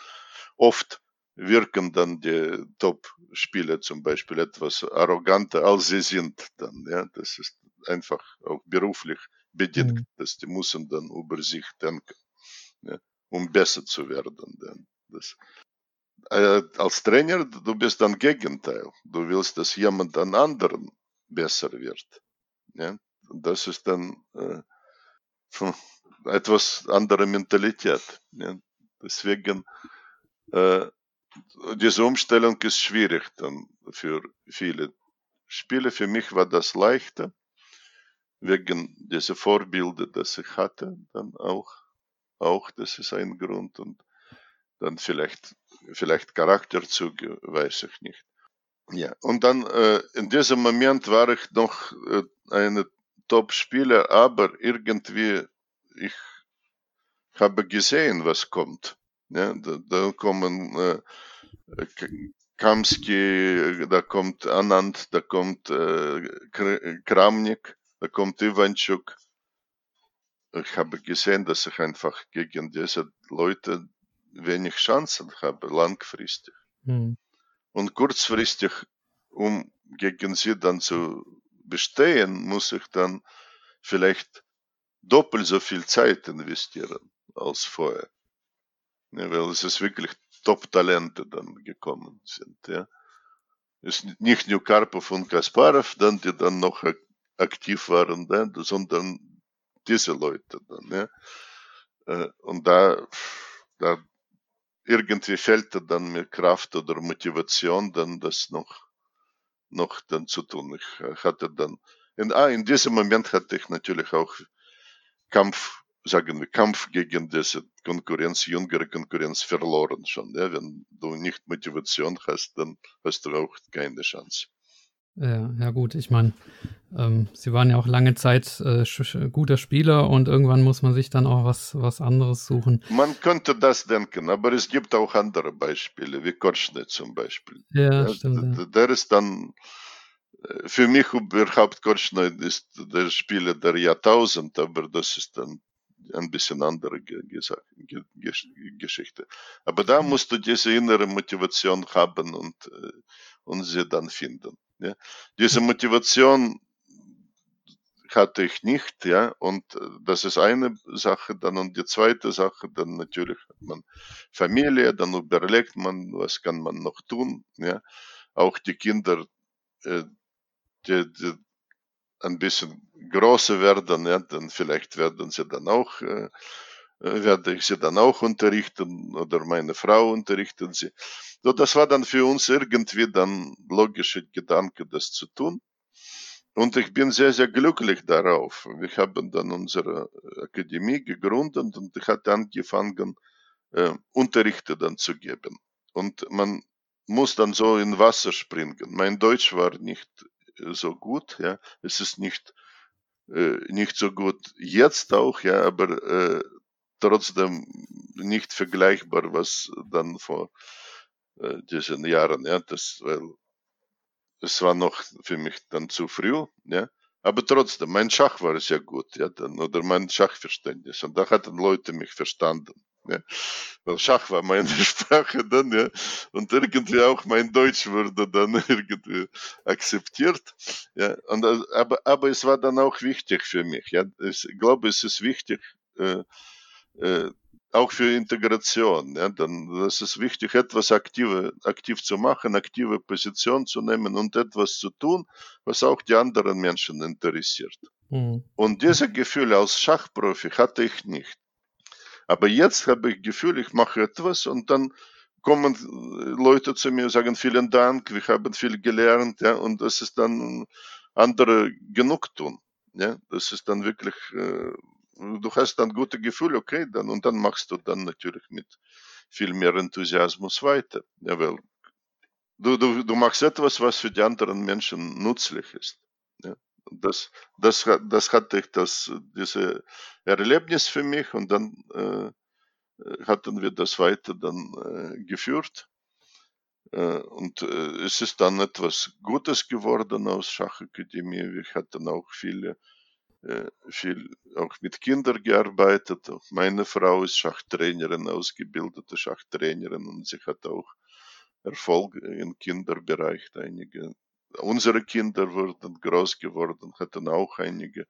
oft wirken dann die Top-Spieler zum Beispiel etwas arroganter, als sie sind dann. Ja. Das ist einfach auch beruflich bedingt, mhm. dass die müssen dann über sich denken, ja, um besser zu werden. Denn das, äh, als Trainer, du bist dann Gegenteil. Du willst, dass jemand an anderen besser wird. Ja. Und das ist dann äh, *laughs* etwas andere Mentalität. Ja. Deswegen, äh, diese Umstellung ist schwierig dann für viele Spiele. Für mich war das leichter, wegen dieser Vorbilder, das ich hatte, dann auch, auch, das ist ein Grund und dann vielleicht, vielleicht Charakterzüge, weiß ich nicht. Ja, und dann äh, in diesem Moment war ich noch äh, eine Top-Spieler, aber irgendwie ich habe gesehen, was kommt. Ja, da, da kommen äh, Kamski, da kommt Anand, da kommt äh, Kramnik, da kommt Ivanchuk. Ich habe gesehen, dass ich einfach gegen diese Leute wenig Chancen habe, langfristig. Mhm. Und kurzfristig, um gegen sie dann zu bestehen, muss ich dann vielleicht doppelt so viel Zeit investieren als vorher. Ja, weil es ist wirklich Top-Talente dann gekommen sind. Ja. Es ist nicht nur Karpov und Kasparov, dann, die dann noch aktiv waren, dann, sondern diese Leute dann. Ja. Äh, und da, da irgendwie fehlt dann mir Kraft oder Motivation, dann das noch, noch dann zu tun. Ich hatte dann, in, ah, in diesem Moment hatte ich natürlich auch Kampf, sagen wir, Kampf gegen diese Konkurrenz, jüngere Konkurrenz verloren schon. Ja? Wenn du nicht Motivation hast, dann hast du auch keine Chance. Ja, ja gut, ich meine, ähm, sie waren ja auch lange Zeit äh, guter Spieler und irgendwann muss man sich dann auch was, was anderes suchen. Man könnte das denken, aber es gibt auch andere Beispiele, wie Korschne zum Beispiel. Ja, ja stimmt. Ja. Der ist dann für mich überhaupt Korschner ist der Spieler der Jahrtausend, aber das ist dann ein bisschen andere Geschichte. Aber da musst du diese innere Motivation haben und, und sie dann finden. Ja. Diese Motivation hatte ich nicht, ja, und das ist eine Sache dann und die zweite Sache, dann natürlich hat man Familie, dann überlegt man, was kann man noch tun, ja, auch die Kinder, die, die ein bisschen größer werden, ja, dann vielleicht werden sie dann auch, äh, äh, werde ich sie dann auch unterrichten oder meine Frau unterrichten sie. So, das war dann für uns irgendwie dann logische Gedanke, das zu tun. Und ich bin sehr, sehr glücklich darauf. Wir haben dann unsere Akademie gegründet und ich hatte angefangen, äh, Unterrichte dann zu geben. Und man muss dann so in Wasser springen. Mein Deutsch war nicht äh, so gut, ja. Es ist nicht, äh, nicht so gut jetzt auch, ja, aber äh, trotzdem nicht vergleichbar, was dann vor äh, diesen Jahren, ja, das, weil es war noch für mich dann zu früh, ja. Aber trotzdem, mein Schach war sehr gut, ja, dann, oder mein Schachverständnis. Und da hatten Leute mich verstanden. Ja. Weil Schach war meine *laughs* Sprache dann, ja. Und irgendwie auch mein Deutsch wurde dann *laughs* irgendwie akzeptiert. Ja. Und, äh, aber, aber es war dann auch wichtig für mich. Ja. Ich glaube, es ist wichtig, äh, äh, auch für Integration. Ja, dann das ist wichtig, etwas aktive, aktiv zu machen, aktive Position zu nehmen und etwas zu tun, was auch die anderen Menschen interessiert. Mhm. Und diese Gefühle als Schachprofi hatte ich nicht. Aber jetzt habe ich Gefühl, ich mache etwas und dann kommen Leute zu mir und sagen vielen Dank, wir haben viel gelernt, ja, und das ist dann andere Genugtun. Ja, das ist dann wirklich äh, du hast dann gute Gefühl, okay, dann, und dann machst du dann natürlich mit viel mehr Enthusiasmus weiter. Ja, weil du, du, du machst etwas, was für die anderen Menschen nützlich ist. Ja. Das, das, das hatte ich das, diese Erlebnis für mich und dann äh, hatten wir das weiter dann äh, geführt. Äh, und äh, es ist dann etwas Gutes geworden aus Schachakademie. Wir hatten auch viele viel auch mit Kindern gearbeitet. Auch meine Frau ist Schachtrainerin, ausgebildete Schachtrainerin und sie hat auch Erfolg im Kinderbereich. Einige unsere Kinder wurden groß geworden, hatten auch einige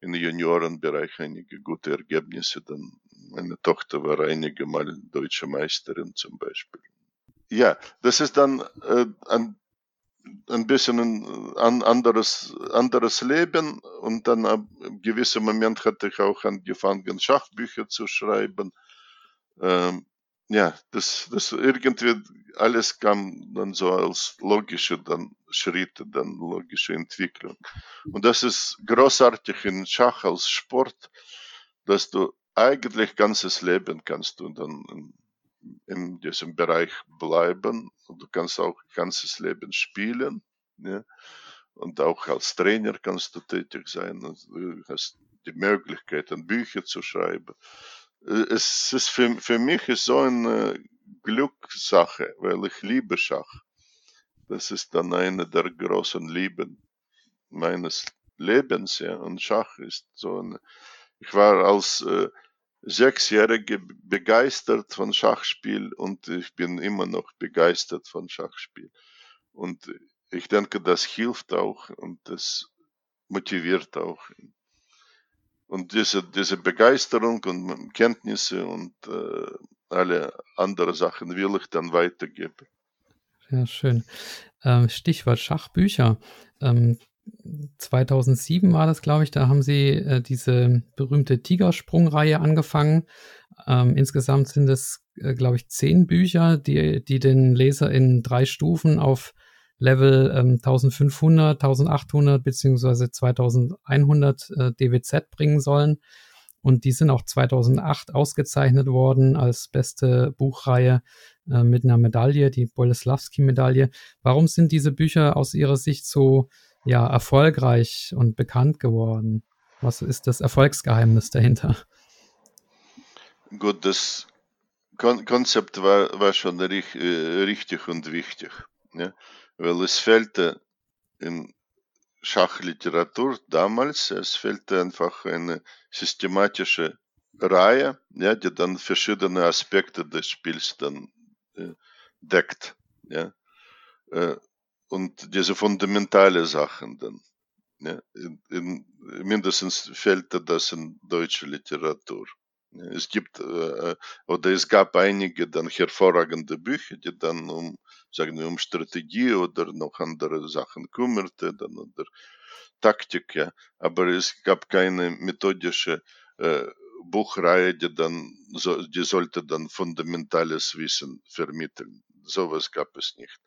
im Juniorenbereich einige gute Ergebnisse. Dann meine Tochter war einige Mal deutsche Meisterin zum Beispiel. Ja, das ist dann äh, an ein bisschen ein anderes, anderes Leben und dann ab gewissem Moment hatte ich auch angefangen, Schachbücher zu schreiben. Ähm, ja, das, das irgendwie alles kam dann so als logische dann Schritte, dann logische Entwicklung. Und das ist großartig in Schach als Sport, dass du eigentlich ganzes Leben kannst du dann in diesem Bereich bleiben und du kannst auch ganzes Leben spielen. Ja? Und auch als Trainer kannst du tätig sein. Du hast die Möglichkeit, Bücher zu schreiben. Es ist für, für mich ist so eine Glückssache, weil ich liebe Schach. Das ist dann eine der großen Lieben meines Lebens, ja. Und Schach ist so eine, ich war als äh, Sechsjährige begeistert von Schachspiel und ich bin immer noch begeistert von Schachspiel. Und ich denke, das hilft auch und das motiviert auch. Und diese, diese Begeisterung und Kenntnisse und äh, alle anderen Sachen will ich dann weitergeben. Ja, schön. Ähm, Stichwort Schachbücher. Ähm, 2007 war das, glaube ich, da haben sie äh, diese berühmte Tigersprung-Reihe angefangen. Ähm, insgesamt sind es, äh, glaube ich, zehn Bücher, die, die den Leser in drei Stufen auf Level ähm, 1500, 1800 beziehungsweise 2100 äh, DWZ bringen sollen. Und die sind auch 2008 ausgezeichnet worden als beste Buchreihe äh, mit einer Medaille, die Boleslavski-Medaille. Warum sind diese Bücher aus Ihrer Sicht so ja erfolgreich und bekannt geworden? Was ist das Erfolgsgeheimnis dahinter? Gut, das Kon Konzept war, war schon richtig, äh, richtig und wichtig, ja? weil es fehlte in Schachliteratur damals, es fehlte einfach eine systematische Reihe, ja, die dann verschiedene Aspekte des Spiels dann äh, deckt. Ja. Äh, und diese fundamentale Sachen dann. Ja, in, in, mindestens fehlt das in deutscher Literatur. Ja, es gibt äh, oder es gab einige dann hervorragende Bücher, die dann um sagen wir um Strategie oder noch andere Sachen kümmerte, dann oder Taktik, ja. Aber es gab keine methodische äh, Buchreihe, die dann so, die sollte dann fundamentales Wissen vermitteln sowas gab es nicht.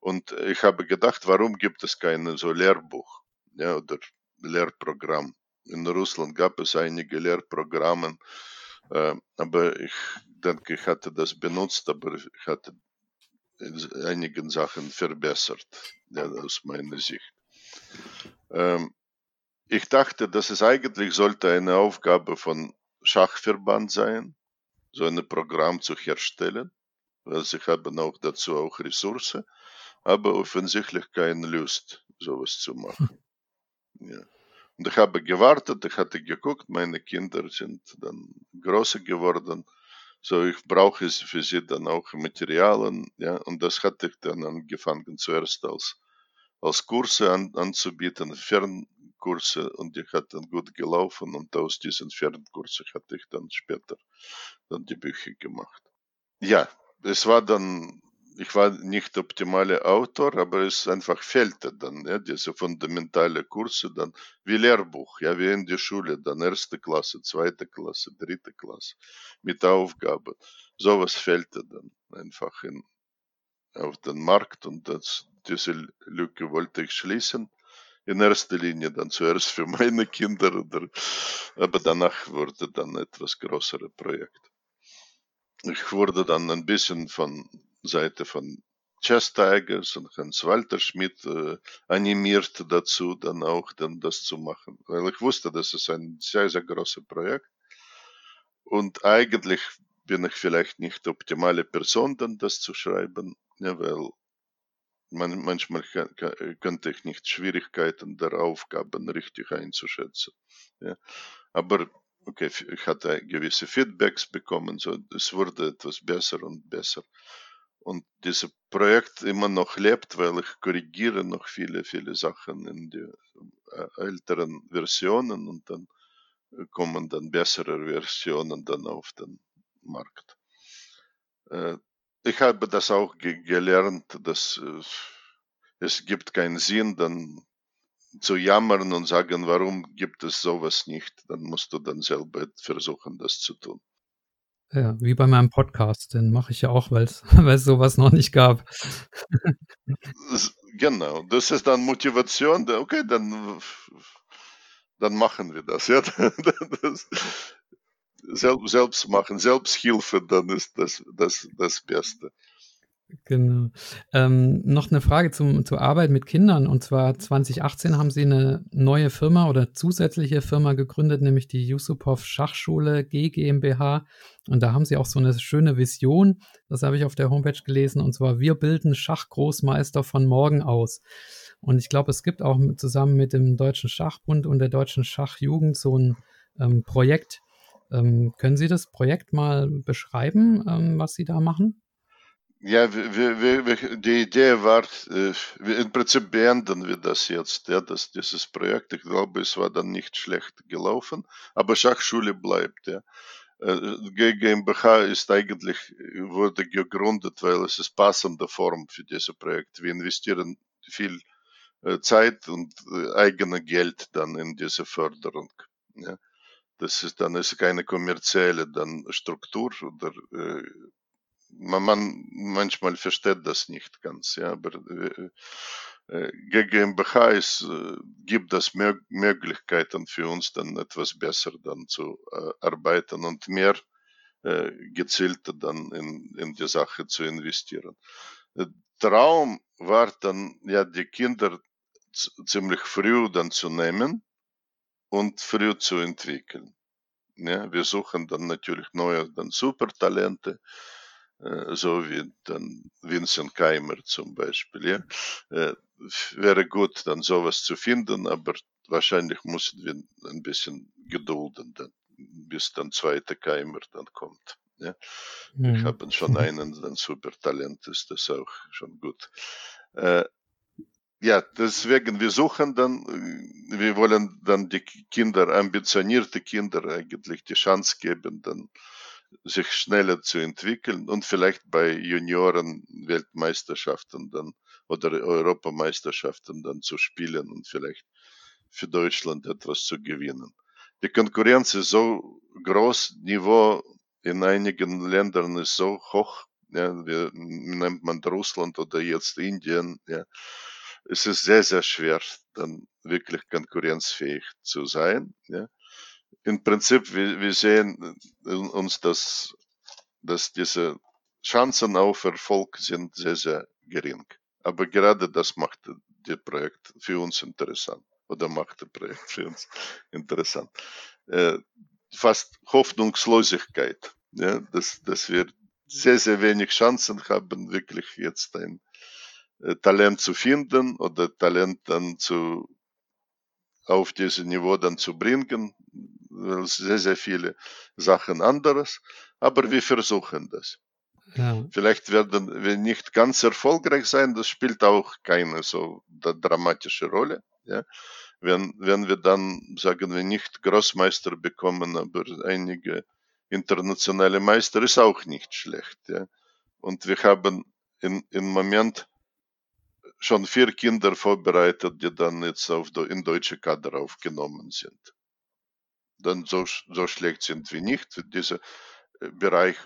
Und ich habe gedacht, warum gibt es kein so Lehrbuch ja, oder Lehrprogramm? In Russland gab es einige Lehrprogramme, äh, aber ich denke, ich hatte das benutzt, aber ich hatte einigen Sachen verbessert, ja, aus meiner Sicht. Ähm, ich dachte, dass es eigentlich sollte eine Aufgabe von Schachverband sein, so ein Programm zu herstellen. Sie haben auch dazu auch Ressourcen, aber offensichtlich keine Lust, sowas zu machen. Ja. Und ich habe gewartet, ich hatte geguckt, meine Kinder sind dann größer geworden. So, ich brauche für sie dann auch Materialien, ja, und das hatte ich dann angefangen zuerst als, als Kurse an, anzubieten, Fernkurse, und die hat dann gut gelaufen, und aus diesen Fernkursen hatte ich dann später dann die Bücher gemacht. Ja, es war dann ich war nicht optimaler Autor, aber es einfach fehlte dann, ja, diese fundamentale Kurse dann, wie Lehrbuch, ja, wie in der Schule, dann erste Klasse, zweite Klasse, dritte Klasse, mit Aufgabe. Sowas fehlte dann einfach in, auf den Markt und das, diese Lücke wollte ich schließen. In erster Linie dann zuerst für *laughs* meine Kinder, oder, aber danach wurde dann etwas größere Projekt. Ich wurde dann ein bisschen von Seite von Chess Tigers und Hans Walter Schmidt äh, animiert dazu, dann auch dann das zu machen. Weil ich wusste, das ist ein sehr, sehr großes Projekt. Und eigentlich bin ich vielleicht nicht optimale Person, dann das zu schreiben, ja, weil man, manchmal könnte ich nicht Schwierigkeiten der Aufgaben richtig einzuschätzen. Ja. Aber okay, ich hatte gewisse Feedbacks bekommen, so es wurde etwas besser und besser und dieses Projekt immer noch lebt, weil ich korrigiere noch viele, viele Sachen in die äh, älteren Versionen und dann äh, kommen dann bessere Versionen dann auf den Markt. Äh, ich habe das auch gelernt, dass es gibt keinen Sinn, dann zu jammern und sagen, warum gibt es sowas nicht, dann musst du dann selber versuchen, das zu tun. Ja, wie bei meinem Podcast, den mache ich ja auch, weil es *laughs* sowas noch nicht gab. Genau, das ist dann Motivation, okay, dann, dann machen wir das. *laughs* Ja? Das, selbst machen, Selbsthilfe, dann ist das das, das Beste. Genau. Ähm, noch eine Frage zum, zur Arbeit mit Kindern. Und zwar 2018 haben Sie eine neue Firma oder zusätzliche Firma gegründet, nämlich die Yusupov Schachschule G GmbH. Und da haben Sie auch so eine schöne Vision. Das habe ich auf der Homepage gelesen. Und zwar, wir bilden Schachgroßmeister von morgen aus. Und ich glaube, es gibt auch zusammen mit dem Deutschen Schachbund und der Deutschen Schachjugend so ein ähm, Projekt. Ähm, können Sie das Projekt mal beschreiben, ähm, was Sie da machen? Ja, wir, wir, wir, die Idee war, äh, im Prinzip beenden wir das jetzt, ja, das, dieses Projekt. Ich glaube, es war dann nicht schlecht gelaufen, aber Schachschule bleibt, ja. Äh, GmbH ist eigentlich, wurde gegründet, weil es ist passende Form für dieses Projekt. Wir investieren viel äh, Zeit und eigene Geld dann in diese Förderung. Ja. Das ist dann ist keine kommerzielle dann Struktur oder man, man manchmal versteht das nicht ganz, ja, aber äh, GmbH ist, äh, gibt das Mö Möglichkeiten für uns dann etwas besser dann zu äh, arbeiten und mehr äh, gezielter dann in, in die Sache zu investieren. Traum war dann ja die Kinder ziemlich früh dann zu nehmen und früh zu entwickeln. Ja, wir suchen dann natürlich neue dann Supertalente so wie dann Vincent Keimer zum Beispiel. Ja? Äh, wäre gut, dann sowas zu finden, aber wahrscheinlich müssen wir ein bisschen gedulden, dann, bis dann zweite Keimer dann kommt. Ja? Mhm. Ich habe schon *laughs* einen, ein super Talent ist das auch schon gut. Äh, ja, deswegen, wir suchen dann, wir wollen dann die Kinder, ambitionierte Kinder eigentlich die Chance geben, dann sich schneller zu entwickeln und vielleicht bei Junioren-Weltmeisterschaften dann oder Europameisterschaften dann zu spielen und vielleicht für Deutschland etwas zu gewinnen. Die Konkurrenz ist so groß, Niveau in einigen Ländern ist so hoch, ja, wie nennt man Russland oder jetzt Indien, ja. Es ist sehr, sehr schwer, dann wirklich konkurrenzfähig zu sein, ja im Prinzip, wir, wir sehen äh, uns das dass diese Chancen auf Erfolg sind sehr, sehr gering. Aber gerade das macht das Projekt für uns interessant oder macht das Projekt für uns interessant. Äh, fast Hoffnungslosigkeit, ja, dass, dass wir sehr, sehr wenig Chancen haben, wirklich jetzt ein äh, Talent zu finden oder Talent dann zu, auf dieses Niveau dann zu bringen. Sehr, sehr viele Sachen anderes. Aber wir versuchen das. Ja. Vielleicht werden wir nicht ganz erfolgreich sein, das spielt auch keine so dramatische Rolle. Ja. Wenn, wenn wir dann, sagen wir, nicht Großmeister bekommen, aber einige internationale Meister, ist auch nicht schlecht. Ja. Und wir haben in, im Moment schon vier Kinder vorbereitet, die dann jetzt auf, in deutsche Kader aufgenommen sind. Dann so, so schlecht sind wir nicht. Dieser äh, Bereich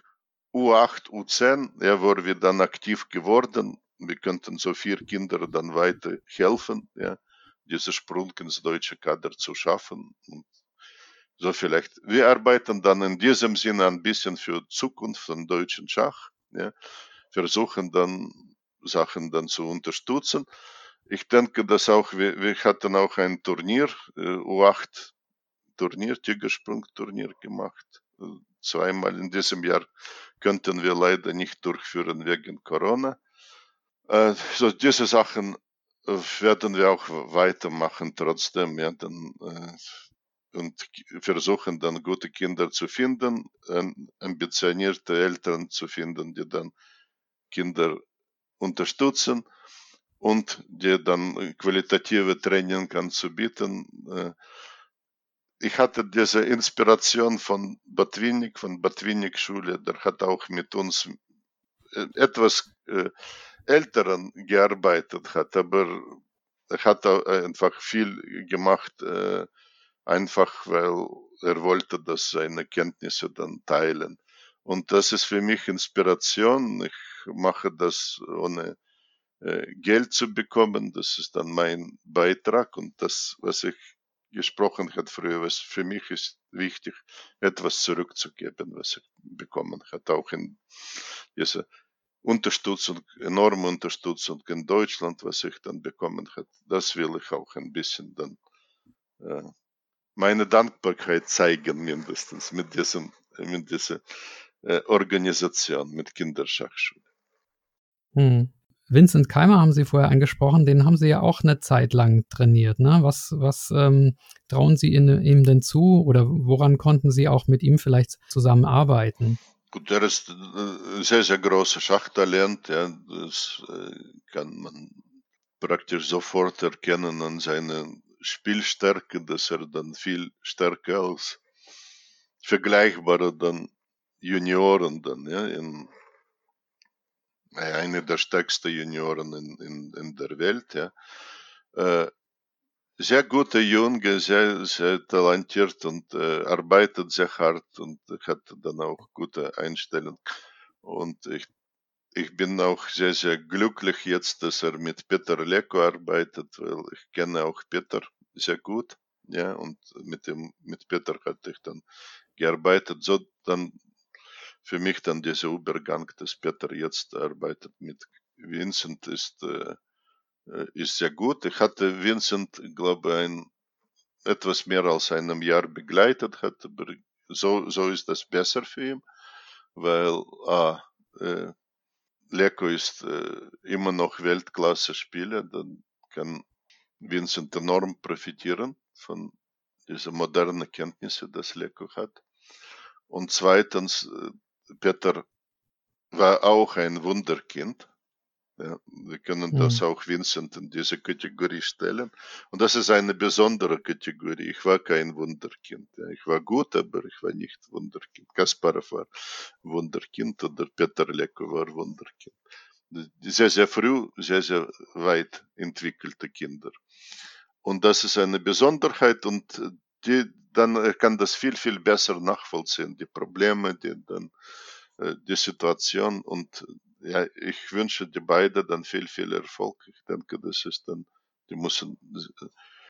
U8, U10, ja, wo wir dann aktiv geworden. Wir könnten so vier Kinder dann weiter helfen, ja, diesen Sprung ins deutsche Kader zu schaffen. Und so vielleicht. Wir arbeiten dann in diesem Sinne ein bisschen für Zukunft von deutschen Schach, ja, versuchen dann Sachen dann zu unterstützen. Ich denke, dass auch, wir, wir hatten auch ein Turnier, äh, U8 Turnier, Tigersprung-Turnier gemacht. Äh, zweimal in diesem Jahr könnten wir leider nicht durchführen wegen Corona. Äh, so diese Sachen äh, werden wir auch weitermachen trotzdem, ja, dann, äh, und versuchen dann gute Kinder zu finden, ambitionierte Eltern zu finden, die dann Kinder unterstützen und die dann qualitative Training anzubieten. Äh, ich hatte diese Inspiration von Batwinik, von Batwinik Schule, der hat auch mit uns äh, etwas äh, Älteren gearbeitet hat, aber er hat einfach viel gemacht, einfach weil er wollte, dass seine Kenntnisse dann teilen. Und das ist für mich Inspiration. Ich mache das ohne äh, Geld zu bekommen. Das ist dann mein Beitrag und das, was ich gesprochen hat früher, was für mich ist wichtig, etwas zurückzugeben, was ich bekommen hat, auch in dieser Unterstützung, enorme Unterstützung in Deutschland, was ich dann bekommen hat. Das will ich auch ein bisschen dann äh, meine Dankbarkeit zeigen, mindestens mit diesem, mit dieser äh, Organisation, mit Kinderschachschule. Hm. Vincent Keimer haben Sie vorher angesprochen, den haben Sie ja auch eine Zeit lang trainiert. Ne? Was, was ähm, trauen Sie in, ihm denn zu oder woran konnten Sie auch mit ihm vielleicht zusammenarbeiten? Gut, er ist ein sehr, sehr großes Schachtalent. Ja. Das äh, kann man praktisch sofort erkennen an seiner Spielstärke, dass er dann viel stärker als vergleichbare dann Junioren dann, ja, in eine der stärksten Junioren in, in, in der Welt. Ja. Äh, sehr guter Junge, sehr, sehr talentiert und äh, arbeitet sehr hart und hat dann auch gute Einstellung. Und ich, ich bin auch sehr, sehr glücklich jetzt, dass er mit Peter Leko arbeitet, weil ich kenne auch Peter sehr gut. Ja, und mit dem, mit Peter hatte ich dann gearbeitet. So dann für mich dann dieser Übergang, dass Peter jetzt arbeitet mit Vincent, ist, äh, äh, ist sehr gut. Ich hatte Vincent, glaube ich, etwas mehr als einem Jahr begleitet, hat, so, so ist das besser für ihn, weil ah, äh, Leko ist äh, immer noch Weltklasse-Spieler, dann kann Vincent enorm profitieren von diesen modernen Kenntnissen, das Leko hat. Und zweitens, äh, Peter war auch ein Wunderkind. Ja, wir können das mhm. auch Vincent in diese Kategorie stellen. Und das ist eine besondere Kategorie. Ich war kein Wunderkind. Ich war gut, aber ich war nicht Wunderkind. Kasparov war Wunderkind oder Peter Leko war Wunderkind. Sehr, sehr früh, sehr, sehr weit entwickelte Kinder. Und das ist eine Besonderheit und die, dann kann das viel, viel besser nachvollziehen, die Probleme, die dann äh, die Situation und ja, ich wünsche die beiden dann viel, viel Erfolg. Ich denke, das ist dann, die müssen äh,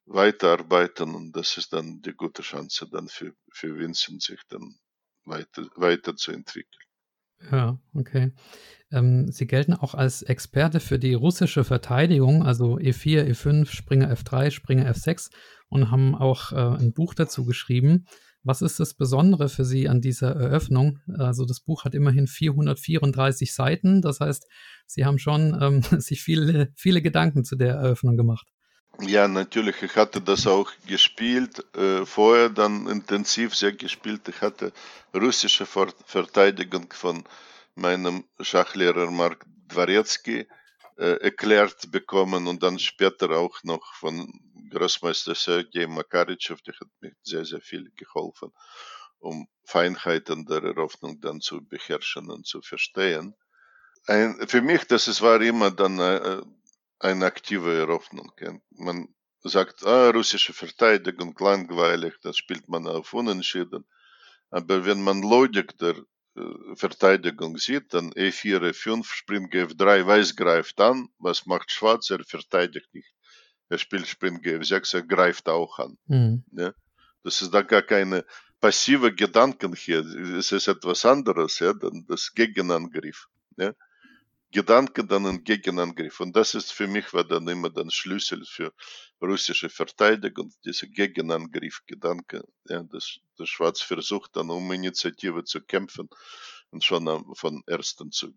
weiterarbeiten und das ist dann die gute Chance dann für, für Vincent sich dann weiter, weiterzuentwickeln. Ja, okay. Ähm, Sie gelten auch als Experte für die russische Verteidigung, also E4, E5, Springer F3, Springer F6 und haben auch äh, ein Buch dazu geschrieben. Was ist das Besondere für Sie an dieser Eröffnung? Also das Buch hat immerhin 434 Seiten, das heißt, Sie haben schon ähm, *laughs* sich viele, viele Gedanken zu der Eröffnung gemacht. Ja, natürlich. Ich hatte das auch gespielt, äh, vorher dann intensiv sehr gespielt. Ich hatte russische Verteidigung von meinem Schachlehrer Mark Dvoretsky äh, erklärt bekommen und dann später auch noch von Großmeister Sergei Makaritschew, der hat mir sehr, sehr viel geholfen, um Feinheiten der Eröffnung dann zu beherrschen und zu verstehen. Ein, für mich, das ist, war immer dann äh, eine aktive Eröffnung. Man sagt, ah, russische Verteidigung, langweilig, das spielt man auf Unentschieden. Aber wenn man Logik der äh, Verteidigung sieht, dann E4, E5, Spring F3, Weiß greift an, was macht Schwarz? Er verteidigt nicht. Er spielt Spring F6, er greift auch an. Mhm. Ja? Das ist da gar keine passive Gedanken hier. Es ist etwas anderes, ja, dann das Gegenangriff. Ja? Gedanke dann ein Gegenangriff. Und das ist für mich war dann immer der Schlüssel für russische Verteidigung, dieser Gegenangriff-Gedanke. Ja, das, das Schwarz versucht dann um Initiative zu kämpfen und schon am, von ersten Zug.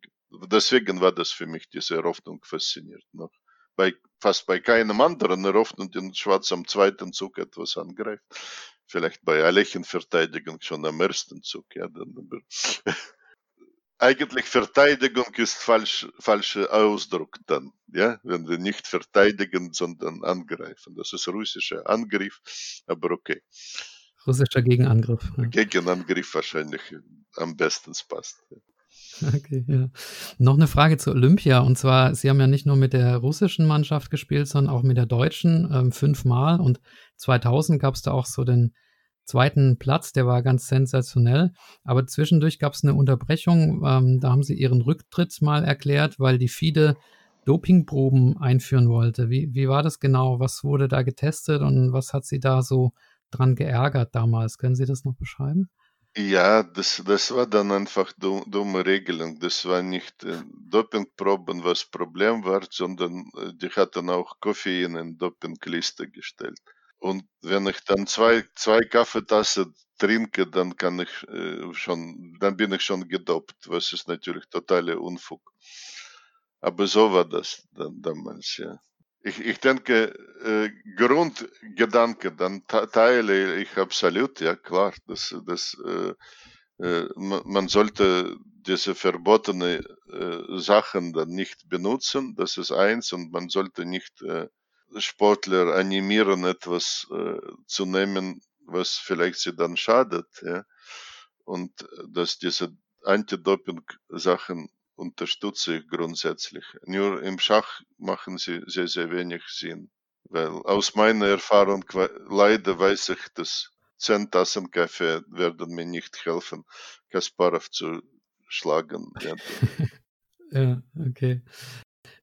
Deswegen war das für mich diese Eröffnung fasziniert. Noch bei, fast bei keinem anderen Eröffnung, den Schwarz am zweiten Zug etwas angreift. Vielleicht bei Alechen Verteidigung schon am ersten Zug. Ja, dann, eigentlich Verteidigung ist falsch, falscher Ausdruck dann, ja, wenn wir nicht verteidigen, sondern angreifen. Das ist russischer Angriff, aber okay. Russischer Gegenangriff. Ja. Gegenangriff wahrscheinlich am besten passt. *laughs* Okay, ja. Noch eine Frage zu Olympia. Und zwar, Sie haben ja nicht nur mit der russischen Mannschaft gespielt, sondern auch mit der deutschen ähm, fünfmal. Und 2000 gab es da auch so den zweiten Platz, der war ganz sensationell. Aber zwischendurch gab es eine Unterbrechung. Ähm, da haben sie ihren Rücktritt mal erklärt, weil die FIDE Dopingproben einführen wollte. Wie, wie war das genau? Was wurde da getestet und was hat sie da so dran geärgert damals? Können Sie das noch beschreiben? Ja, das, das war dann einfach dumme Regelung. Das war nicht äh, Dopingproben, was Problem war, sondern äh, die hatten auch Koffein in Dopingliste gestellt. Und wenn ich dann zwei, zwei Kaffeetassen trinke, dann kann ich äh, schon, dann bin ich schon gedopt, was ist natürlich totaler Unfug. Aber so war das dann damals, ja. Ich, ich denke, äh, Grundgedanke, dann teile ich absolut, ja klar, dass, dass äh, äh, man sollte diese verbotene äh, Sachen dann nicht benutzen, das ist eins, und man sollte nicht äh, Sportler animieren, etwas äh, zu nehmen, was vielleicht sie dann schadet. Ja? Und äh, dass diese Anti-Doping-Sachen unterstütze ich grundsätzlich. Nur im Schach machen sie sehr, sehr wenig Sinn. Weil aus meiner Erfahrung leider weiß ich, dass zehn Tassen Kaffee werden mir nicht helfen, Kasparov zu schlagen. Ja *laughs* okay.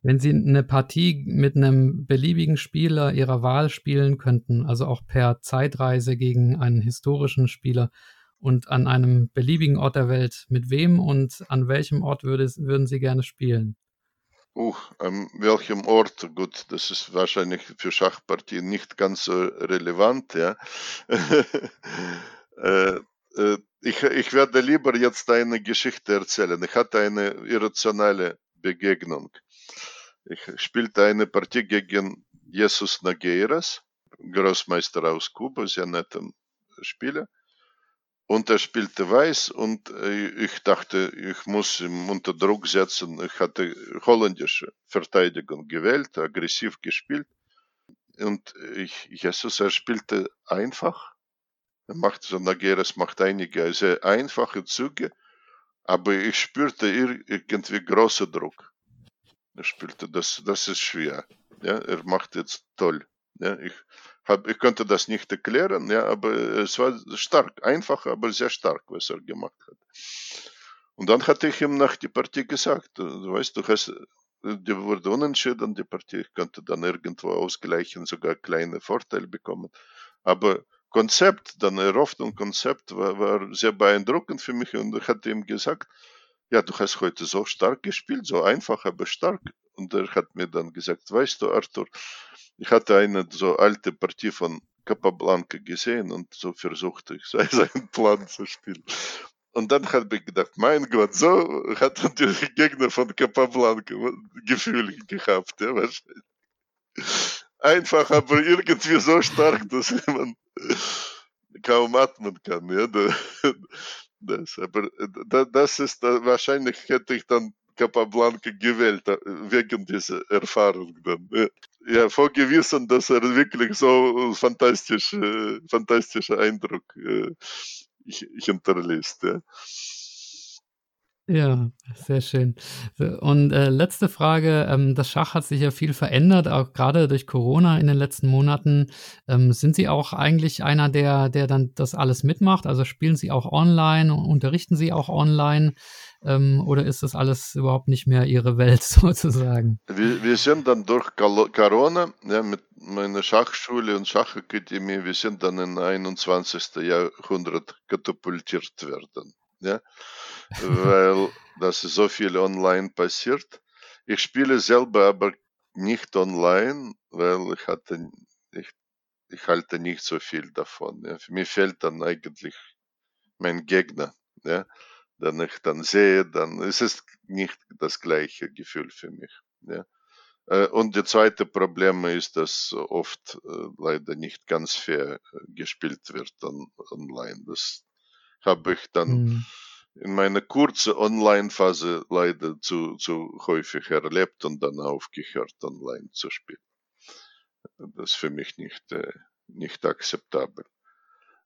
Wenn Sie eine Partie mit einem beliebigen Spieler Ihrer Wahl spielen könnten, also auch per Zeitreise gegen einen historischen Spieler und an einem beliebigen Ort der Welt, mit wem und an welchem Ort würde, würden Sie gerne spielen? Uh, an welchem Ort? Gut, das ist wahrscheinlich für Schachpartien nicht ganz so relevant, ja. *laughs* äh, äh, ich, ich werde lieber jetzt eine Geschichte erzählen. Ich hatte eine irrationale Begegnung. Ich spielte eine Partie gegen Jesus Nageiras, Großmeister aus Kuba, sehr netter Spieler. Und er spielte weiß und äh, ich dachte, ich muss ihn unter Druck setzen. Ich hatte holländische Verteidigung gewählt, aggressiv gespielt. Und ich, Jesus, er spielte einfach. Er macht so, Nageres macht einige sehr einfache Züge, aber ich spürte irgendwie großen Druck. Er spielte, das, das ist schwer. Ja, er macht jetzt toll. Ja, ich, hab, ich konnte das nicht erklären, ja, aber es war stark, einfach, aber sehr stark, was er gemacht hat. Und dann hatte ich ihm nach der Partie gesagt, du weißt, du hast, die wurde unentschieden, die Partie, ich konnte dann irgendwo ausgleichen, sogar kleine Vorteile bekommen. Aber Konzept, dann Eröffnung Konzept war, war sehr beeindruckend für mich und ich hatte ihm gesagt, ja, du hast heute so stark gespielt, so einfach, aber stark. Und er hat mir dann gesagt, weißt du, Arthur, ich hatte eine so alte Partie von Capablanca gesehen und so versuchte ich *laughs* seinen Plan zu spielen. Und dann habe ich gedacht, mein Gott, so hat der Gegner von Capablanca Gefühle gehabt, ja, wahrscheinlich. Einfach, aber irgendwie so stark, dass man kaum atmen kann, ja. Das, aber das ist, wahrscheinlich hätte ich dann Capablanca gewählt, wegen dieser Erfahrung dann. Ja, vorgewiesen, dass er wirklich so fantastisch, fantastischer Eindruck hinterlässt. Ja. Ja, sehr schön. Und äh, letzte Frage, ähm, das Schach hat sich ja viel verändert, auch gerade durch Corona in den letzten Monaten. Ähm, sind Sie auch eigentlich einer, der, der dann das alles mitmacht? Also spielen Sie auch online, unterrichten Sie auch online? Ähm, oder ist das alles überhaupt nicht mehr Ihre Welt *laughs* sozusagen? Wir, wir sind dann durch Corona ja, mit meiner Schachschule und Schachakademie, wir sind dann in 21. Jahrhundert katapultiert werden. Ja? Weil das so viel online passiert. Ich spiele selber aber nicht online, weil ich hatte, ich, ich halte nicht so viel davon. Ja. Mich fehlt dann eigentlich mein Gegner. Ja. Dann ich dann sehe, dann ist es nicht das gleiche Gefühl für mich. Ja. Äh, und das zweite Problem ist, dass oft äh, leider nicht ganz fair äh, gespielt wird on, online. Das habe ich dann mhm in meiner kurzen Online-Phase leider zu, zu häufig erlebt und dann aufgehört, online zu spielen. Das ist für mich nicht, äh, nicht akzeptabel.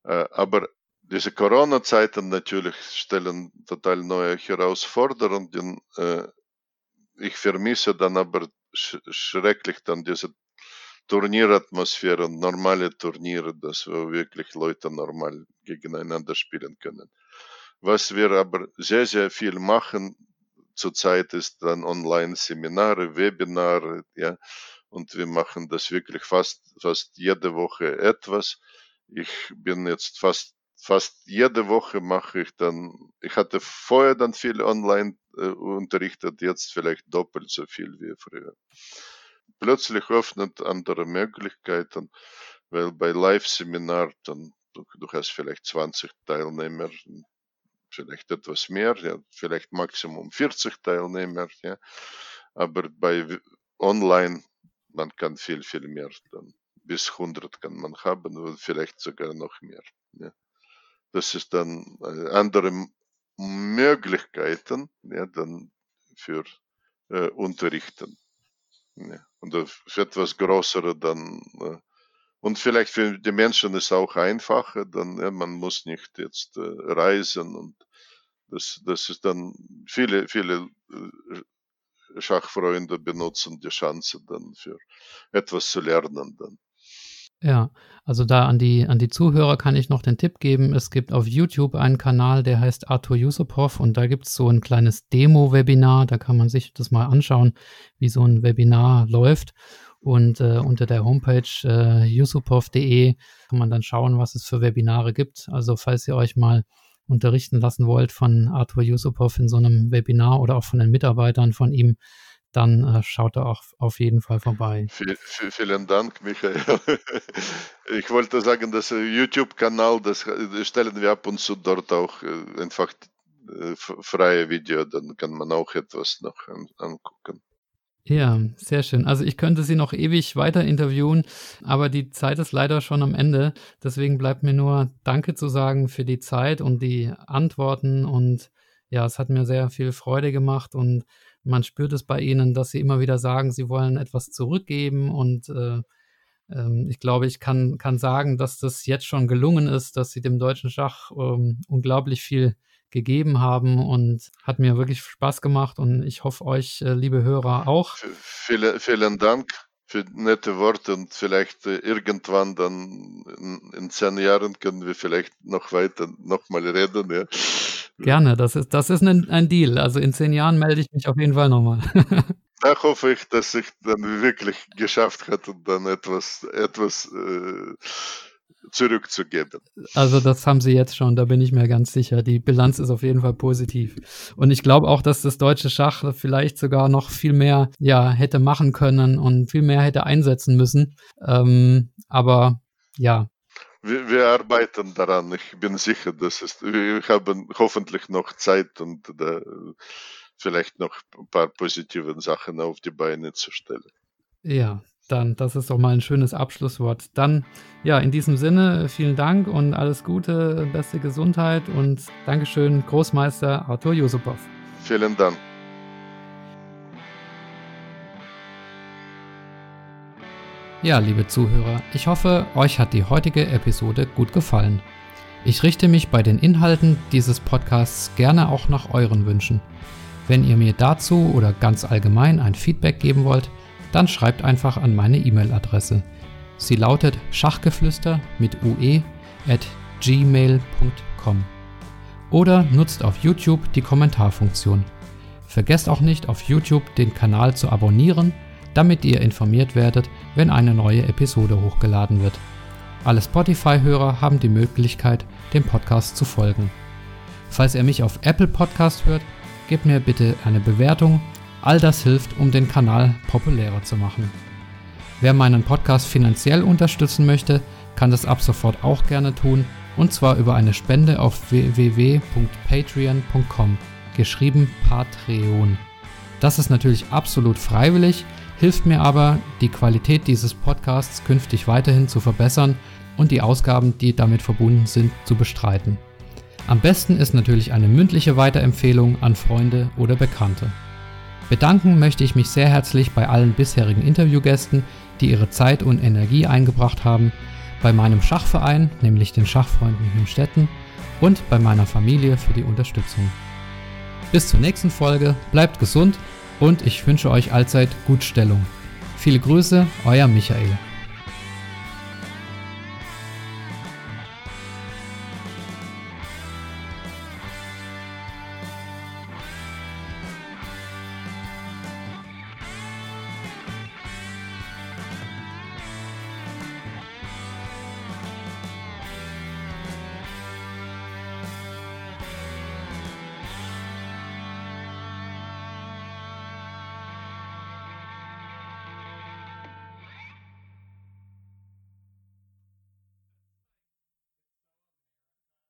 Äh, aber diese Corona-Zeiten natürlich stellen total neue Herausforderungen. Äh, ich vermisse dann aber sch schrecklich dann diese Turnieratmosphäre und normale Turniere, dass wir wirklich Leute normal gegeneinander spielen können. Was wir aber sehr, sehr viel machen zurzeit ist dann Online-Seminare, Webinare, ja, und wir machen das wirklich fast, fast jede Woche etwas. Ich bin jetzt fast, fast jede Woche mache ich dann, ich hatte vorher dann viel online äh, unterrichtet, jetzt vielleicht doppelt so viel wie früher. Plötzlich öffnet andere Möglichkeiten, weil bei Live-Seminar dann, du, du hast vielleicht 20 Teilnehmer, vielleicht etwas mehr, ja, vielleicht Maximum 40 Teilnehmer, ja. Aber bei online, man kann viel, viel mehr, dann bis 100 kann man haben, oder vielleicht sogar noch mehr. Ja. Das ist dann äh, andere Möglichkeiten, ja, dann für äh, Unterrichten. Ja. Und für etwas größere dann äh, und vielleicht für die Menschen ist es auch einfacher, dann man muss nicht jetzt äh, reisen und das, das ist dann viele, viele äh, Schachfreunde benutzen die Chance dann für etwas zu lernen dann. Ja, also da an die, an die Zuhörer kann ich noch den Tipp geben. Es gibt auf YouTube einen Kanal, der heißt Arthur Yusupov und da gibt es so ein kleines Demo-Webinar. Da kann man sich das mal anschauen, wie so ein Webinar läuft. Und äh, unter der Homepage äh, yusupov.de kann man dann schauen, was es für Webinare gibt. Also falls ihr euch mal unterrichten lassen wollt von Arthur Yusupov in so einem Webinar oder auch von den Mitarbeitern von ihm, dann äh, schaut da auch auf jeden Fall vorbei. Viel, viel, vielen Dank, Michael. *laughs* Ich wollte sagen, das YouTube-Kanal, das stellen wir ab und zu dort auch äh, einfach äh, freie Video, dann kann man auch etwas noch angucken. Ja, sehr schön. Also ich könnte Sie noch ewig weiter interviewen, aber die Zeit ist leider schon am Ende. Deswegen bleibt mir nur Danke zu sagen für die Zeit und die Antworten. Und ja, es hat mir sehr viel Freude gemacht und man spürt es bei Ihnen, dass Sie immer wieder sagen, Sie wollen etwas zurückgeben. Und äh, äh, ich glaube, ich kann, kann sagen, dass das jetzt schon gelungen ist, dass Sie dem deutschen Schach äh, unglaublich viel gegeben haben und hat mir wirklich Spaß gemacht und ich hoffe euch, äh, liebe Hörer, auch. Vielen, vielen Dank für nette Worte und vielleicht äh, irgendwann dann in, in, zehn Jahren können wir vielleicht noch weiter nochmal reden. Ja. Gerne, das ist, das ist ein, ein Deal. Also in zehn Jahren melde ich mich auf jeden Fall nochmal. *laughs* da hoffe ich, dass ich dann wirklich geschafft hat und dann etwas, etwas äh, zurückzugeben. Also das haben sie jetzt schon, da bin ich mir ganz sicher. Die Bilanz ist auf jeden Fall positiv. Und ich glaube auch, dass das deutsche Schach vielleicht sogar noch viel mehr ja, hätte machen können und viel mehr hätte einsetzen müssen. Ähm, aber ja, wir, wir, arbeiten daran. Ich bin sicher, dass es, wir haben hoffentlich noch Zeit und da vielleicht noch ein paar positive Sachen auf die Beine zu stellen. Ja, dann, das ist doch mal ein schönes Abschlusswort. Dann, ja, in diesem Sinne, vielen Dank und alles Gute, beste Gesundheit und Dankeschön, Großmeister Arthur Jusupow. Vielen Dank. Ja, liebe Zuhörer, ich hoffe, euch hat die heutige Episode gut gefallen. Ich richte mich bei den Inhalten dieses Podcasts gerne auch nach euren Wünschen. Wenn ihr mir dazu oder ganz allgemein ein Feedback geben wollt, dann schreibt einfach an meine E-Mail-Adresse. Sie lautet schachgeflüster mit ue at gmail.com. Oder nutzt auf YouTube die Kommentarfunktion. Vergesst auch nicht auf YouTube den Kanal zu abonnieren, damit ihr informiert werdet, wenn eine neue Episode hochgeladen wird. Alle Spotify-Hörer haben die Möglichkeit, dem Podcast zu folgen. Falls ihr mich auf Apple Podcast hört, gebt mir bitte eine Bewertung All das hilft, um den Kanal populärer zu machen. Wer meinen Podcast finanziell unterstützen möchte, kann das ab sofort auch gerne tun, und zwar über eine Spende auf www.patreon.com, geschrieben Patreon. Das ist natürlich absolut freiwillig, hilft mir aber, die Qualität dieses Podcasts künftig weiterhin zu verbessern und die Ausgaben, die damit verbunden sind, zu bestreiten. Am besten ist natürlich eine mündliche Weiterempfehlung an Freunde oder Bekannte. Bedanken möchte ich mich sehr herzlich bei allen bisherigen Interviewgästen, die ihre Zeit und Energie eingebracht haben, bei meinem Schachverein, nämlich den Schachfreunden Hünstetten, und bei meiner Familie für die Unterstützung. Bis zur nächsten Folge, bleibt gesund und ich wünsche euch allzeit Gutstellung. Viele Grüße, euer Michael.